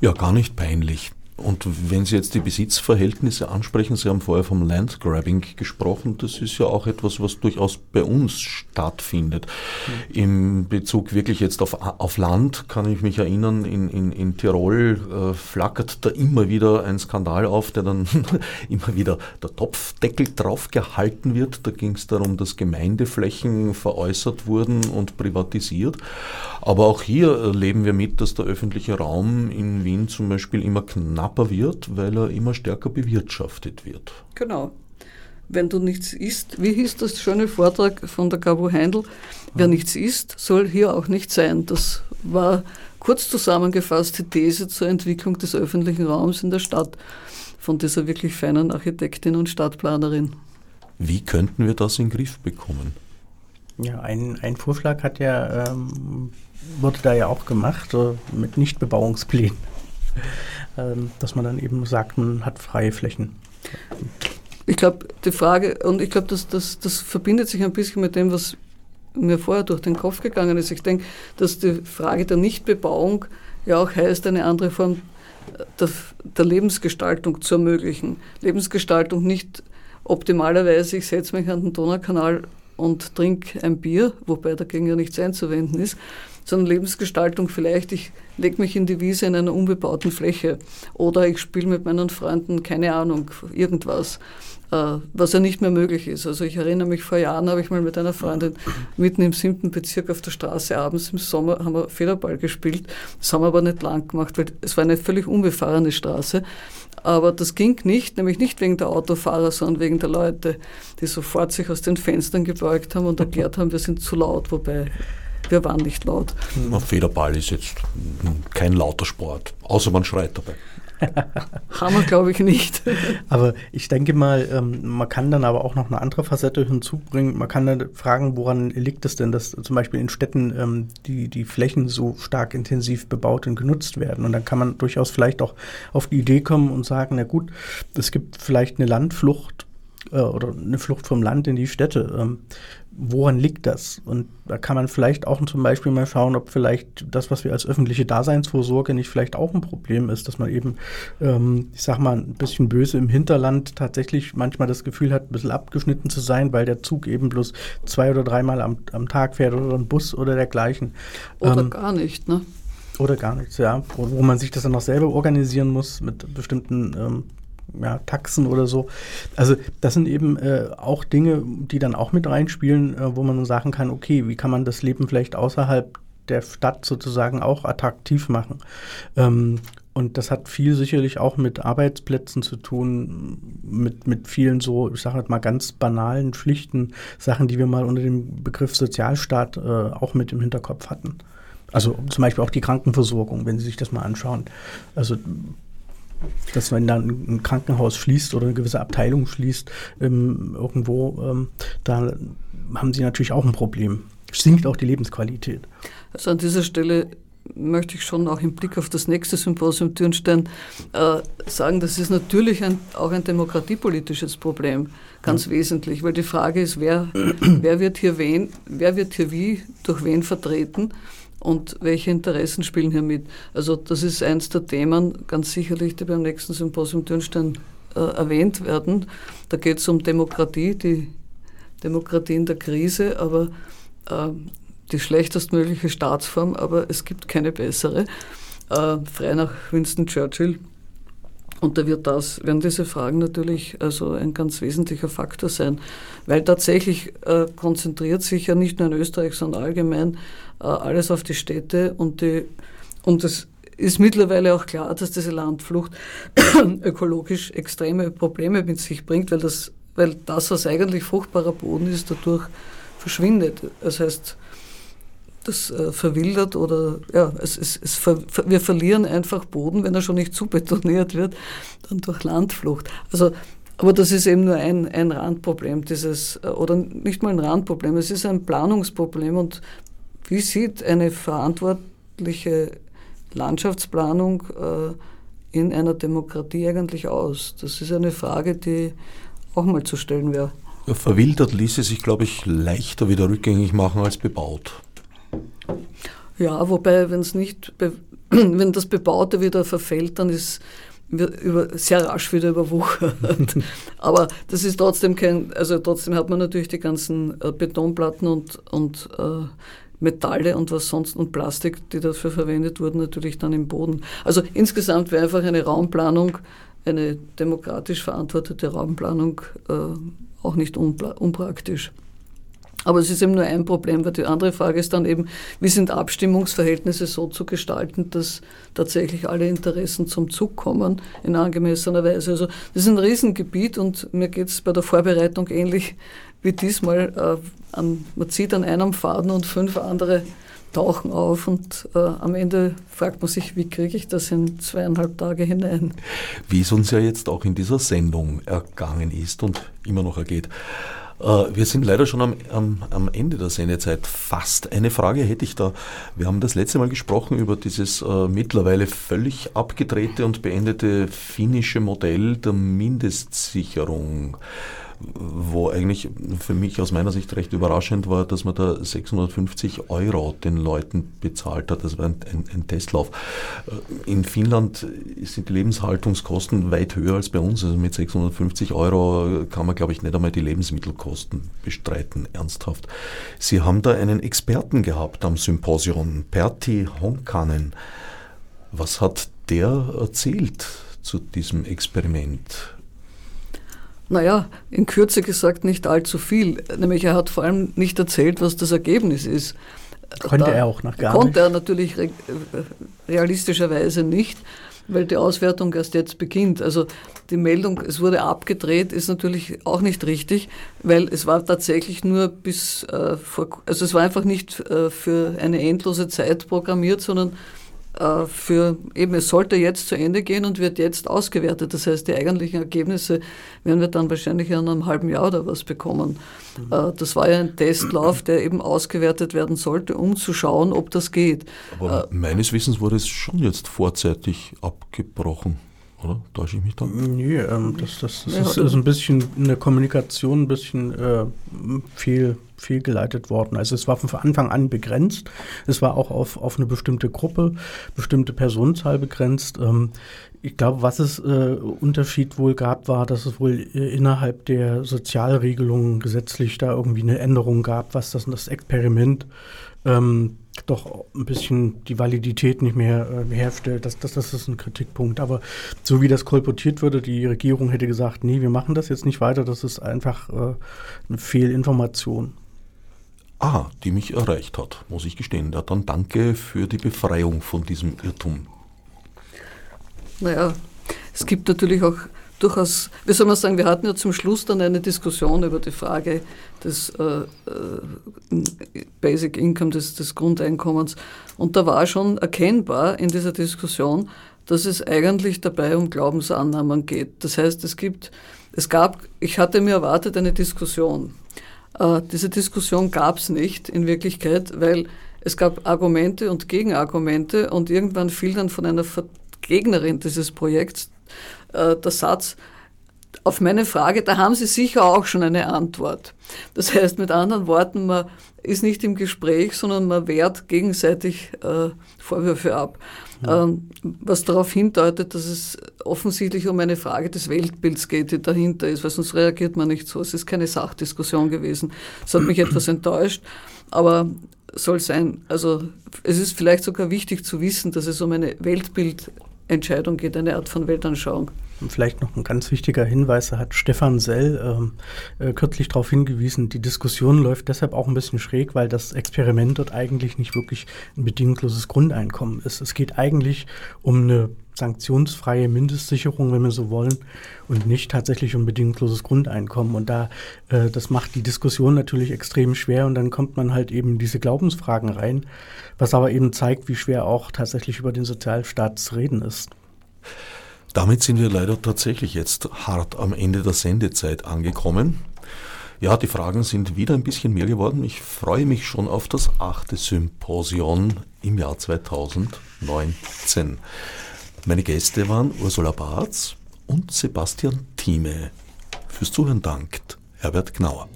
Ja, gar nicht peinlich. Und wenn Sie jetzt die Besitzverhältnisse ansprechen, Sie haben vorher vom Landgrabbing gesprochen, das ist ja auch etwas, was durchaus bei uns stattfindet. Mhm. Im Bezug wirklich jetzt auf, auf Land kann ich mich erinnern, in, in, in Tirol äh, flackert da immer wieder ein Skandal auf, der dann <laughs> immer wieder der Topfdeckel drauf gehalten wird. Da ging es darum, dass Gemeindeflächen veräußert wurden und privatisiert. Aber auch hier leben wir mit, dass der öffentliche Raum in Wien zum Beispiel immer knapper wird, weil er immer stärker bewirtschaftet wird. Genau. Wenn du nichts isst, wie hieß das schöne Vortrag von der Gabo Heindl? Wer nichts isst, soll hier auch nicht sein. Das war kurz zusammengefasst die These zur Entwicklung des öffentlichen Raums in der Stadt von dieser wirklich feinen Architektin und Stadtplanerin. Wie könnten wir das in den Griff bekommen? Ja, ein, ein Vorschlag hat ja ähm, wurde da ja auch gemacht, äh, mit Nichtbebauungsplänen. Ähm, dass man dann eben sagt, man hat freie Flächen. Ich glaube, die Frage, und ich glaube, das, das, das verbindet sich ein bisschen mit dem, was mir vorher durch den Kopf gegangen ist. Ich denke, dass die Frage der Nichtbebauung ja auch heißt, eine andere Form der, der Lebensgestaltung zu ermöglichen. Lebensgestaltung nicht optimalerweise, ich setze mich an den Donaukanal und trinke ein Bier, wobei dagegen ja nichts einzuwenden ist, sondern Lebensgestaltung vielleicht, ich lege mich in die Wiese in einer unbebauten Fläche oder ich spiele mit meinen Freunden, keine Ahnung, irgendwas, äh, was ja nicht mehr möglich ist. Also ich erinnere mich, vor Jahren habe ich mal mit einer Freundin mitten im siebten Bezirk auf der Straße abends im Sommer haben wir Federball gespielt. Das haben wir aber nicht lang gemacht, weil es war eine völlig unbefahrene Straße. Aber das ging nicht, nämlich nicht wegen der Autofahrer, sondern wegen der Leute, die sofort sich aus den Fenstern gebeugt haben und erklärt haben, wir sind zu laut, wobei wir waren nicht laut. Federball ist jetzt kein lauter Sport, außer man schreit dabei. <laughs> Haben wir, glaube ich, nicht. <laughs> aber ich denke mal, ähm, man kann dann aber auch noch eine andere Facette hinzubringen. Man kann dann fragen, woran liegt es denn, dass zum Beispiel in Städten ähm, die, die Flächen so stark intensiv bebaut und genutzt werden. Und dann kann man durchaus vielleicht auch auf die Idee kommen und sagen, na gut, es gibt vielleicht eine Landflucht äh, oder eine Flucht vom Land in die Städte. Woran liegt das? Und da kann man vielleicht auch zum Beispiel mal schauen, ob vielleicht das, was wir als öffentliche Daseinsvorsorge nicht vielleicht auch ein Problem ist, dass man eben, ähm, ich sag mal, ein bisschen böse im Hinterland tatsächlich manchmal das Gefühl hat, ein bisschen abgeschnitten zu sein, weil der Zug eben bloß zwei oder dreimal am, am Tag fährt oder ein Bus oder dergleichen. Oder ähm, gar nicht, ne? Oder gar nichts, ja. Wo, wo, man sich das dann noch selber organisieren muss mit bestimmten ähm, ja, Taxen oder so. Also das sind eben äh, auch Dinge, die dann auch mit reinspielen, äh, wo man sagen kann, okay, wie kann man das Leben vielleicht außerhalb der Stadt sozusagen auch attraktiv machen. Ähm, und das hat viel sicherlich auch mit Arbeitsplätzen zu tun, mit, mit vielen so, ich sage mal ganz banalen, schlichten Sachen, die wir mal unter dem Begriff Sozialstaat äh, auch mit im Hinterkopf hatten. Also zum Beispiel auch die Krankenversorgung, wenn Sie sich das mal anschauen. Also dass wenn dann ein Krankenhaus schließt oder eine gewisse Abteilung schließt, ähm, irgendwo, ähm, da haben sie natürlich auch ein Problem. Sinkt auch die Lebensqualität. Also an dieser Stelle möchte ich schon auch im Blick auf das nächste Symposium Dürnstein äh, sagen, das ist natürlich ein, auch ein demokratiepolitisches Problem, ganz ja. wesentlich, weil die Frage ist, wer, wer wird hier wen, wer wird hier wie durch wen vertreten und welche Interessen spielen hier mit. Also das ist eins der Themen, ganz sicherlich, die beim nächsten Symposium Dürnstein äh, erwähnt werden. Da geht es um Demokratie, die Demokratie in der Krise, aber äh, die schlechtestmögliche Staatsform, aber es gibt keine bessere. Äh, frei nach Winston Churchill. Und da wird das, werden diese Fragen natürlich also ein ganz wesentlicher Faktor sein, weil tatsächlich äh, konzentriert sich ja nicht nur in Österreich, sondern allgemein äh, alles auf die Städte und die, und es ist mittlerweile auch klar, dass diese Landflucht <coughs> ökologisch extreme Probleme mit sich bringt, weil das, weil das, was eigentlich fruchtbarer Boden ist, dadurch verschwindet. Das heißt, das äh, verwildert oder ja, es, es, es ver, wir verlieren einfach Boden, wenn er schon nicht zubetoniert wird, dann durch Landflucht. Also aber das ist eben nur ein, ein Randproblem, dieses, äh, oder nicht mal ein Randproblem, es ist ein Planungsproblem und wie sieht eine verantwortliche Landschaftsplanung äh, in einer Demokratie eigentlich aus? Das ist eine Frage, die auch mal zu stellen wäre. Verwildert ließe sich, glaube ich, leichter wieder rückgängig machen als bebaut. Ja, wobei, wenn es nicht, <clears throat> wenn das Bebaute wieder verfällt, dann ist über, sehr rasch wieder überwuchert. <laughs> Aber das ist trotzdem kein, also trotzdem hat man natürlich die ganzen äh, Betonplatten und, und äh, Metalle und was sonst und Plastik, die dafür verwendet wurden, natürlich dann im Boden. Also insgesamt wäre einfach eine Raumplanung, eine demokratisch verantwortete Raumplanung äh, auch nicht unpraktisch. Aber es ist eben nur ein Problem, weil die andere Frage ist dann eben, wie sind Abstimmungsverhältnisse so zu gestalten, dass tatsächlich alle Interessen zum Zug kommen in angemessener Weise. Also das ist ein Riesengebiet und mir geht es bei der Vorbereitung ähnlich wie diesmal, äh, an, man zieht an einem Faden und fünf andere tauchen auf und äh, am Ende fragt man sich, wie kriege ich das in zweieinhalb Tage hinein? Wie es uns ja jetzt auch in dieser Sendung ergangen ist und immer noch ergeht. Äh, wir sind leider schon am, am, am, Ende der Sendezeit fast. Eine Frage hätte ich da. Wir haben das letzte Mal gesprochen über dieses äh, mittlerweile völlig abgedrehte und beendete finnische Modell der Mindestsicherung wo eigentlich für mich aus meiner Sicht recht überraschend war, dass man da 650 Euro den Leuten bezahlt hat. Das war ein, ein, ein, Testlauf. In Finnland sind die Lebenshaltungskosten weit höher als bei uns. Also mit 650 Euro kann man, glaube ich, nicht einmal die Lebensmittelkosten bestreiten, ernsthaft. Sie haben da einen Experten gehabt am Symposium, Pertti Honkanen. Was hat der erzählt zu diesem Experiment? Naja, in Kürze gesagt nicht allzu viel. Nämlich er hat vor allem nicht erzählt, was das Ergebnis ist. Konnte da er auch noch gar konnte nicht. Konnte er natürlich re realistischerweise nicht, weil die Auswertung erst jetzt beginnt. Also die Meldung, es wurde abgedreht, ist natürlich auch nicht richtig, weil es war tatsächlich nur bis äh, vor, also es war einfach nicht äh, für eine endlose Zeit programmiert, sondern für eben, es sollte jetzt zu Ende gehen und wird jetzt ausgewertet. Das heißt, die eigentlichen Ergebnisse werden wir dann wahrscheinlich in einem halben Jahr oder was bekommen. Mhm. Äh, das war ja ein Testlauf, der eben ausgewertet werden sollte, um zu schauen, ob das geht. Aber äh, meines Wissens wurde es schon jetzt vorzeitig abgebrochen oder? Täusche ich mich da? Nee, ähm, das, das, das ja, ist, ist, ein bisschen in der Kommunikation ein bisschen äh, viel, fehlgeleitet worden. Also es war von Anfang an begrenzt. Es war auch auf, auf eine bestimmte Gruppe, bestimmte Personenzahl begrenzt. Ähm, ich glaube, was es äh, Unterschied wohl gab, war, dass es wohl äh, innerhalb der Sozialregelungen gesetzlich da irgendwie eine Änderung gab, was das, das Experiment ähm, doch ein bisschen die Validität nicht mehr äh, herstellt. Das, das, das ist ein Kritikpunkt. Aber so wie das kolportiert würde, die Regierung hätte gesagt, nee, wir machen das jetzt nicht weiter, das ist einfach äh, eine Fehlinformation. Ah, die mich erreicht hat, muss ich gestehen. Ja, dann danke für die Befreiung von diesem Irrtum. Naja, es gibt natürlich auch durchaus, wie soll man sagen, wir hatten ja zum Schluss dann eine Diskussion über die Frage des äh, äh, Basic Income, des, des Grundeinkommens. Und da war schon erkennbar in dieser Diskussion, dass es eigentlich dabei um Glaubensannahmen geht. Das heißt, es gibt, es gab, ich hatte mir erwartet eine Diskussion. Äh, diese Diskussion gab es nicht in Wirklichkeit, weil es gab Argumente und Gegenargumente und irgendwann fiel dann von einer Gegnerin dieses Projekts äh, der Satz, auf meine Frage, da haben Sie sicher auch schon eine Antwort. Das heißt, mit anderen Worten, man ist nicht im Gespräch, sondern man wehrt gegenseitig äh, Vorwürfe ab. Ja. Ähm, was darauf hindeutet, dass es offensichtlich um eine Frage des Weltbilds geht, die dahinter ist, weil sonst reagiert man nicht so. Es ist keine Sachdiskussion gewesen. Es hat mich <clears throat> etwas enttäuscht, aber soll sein. Also es ist vielleicht sogar wichtig zu wissen, dass es um eine Weltbild Entscheidung geht, eine Art von Weltanschauung. Vielleicht noch ein ganz wichtiger Hinweis, da hat Stefan Sell ähm, äh, kürzlich darauf hingewiesen, die Diskussion läuft deshalb auch ein bisschen schräg, weil das Experiment dort eigentlich nicht wirklich ein bedingungsloses Grundeinkommen ist. Es geht eigentlich um eine sanktionsfreie Mindestsicherung, wenn wir so wollen, und nicht tatsächlich um bedingungsloses Grundeinkommen. Und da, äh, das macht die Diskussion natürlich extrem schwer und dann kommt man halt eben diese Glaubensfragen rein, was aber eben zeigt, wie schwer auch tatsächlich über den Sozialstaat zu reden ist. Damit sind wir leider tatsächlich jetzt hart am Ende der Sendezeit angekommen. Ja, die Fragen sind wieder ein bisschen mehr geworden. Ich freue mich schon auf das achte Symposion im Jahr 2019. Meine Gäste waren Ursula Barz und Sebastian Thieme. Fürs Zuhören dankt Herbert Gnauer.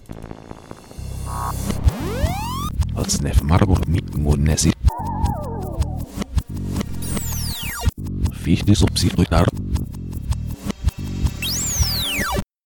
Fichte subsidiar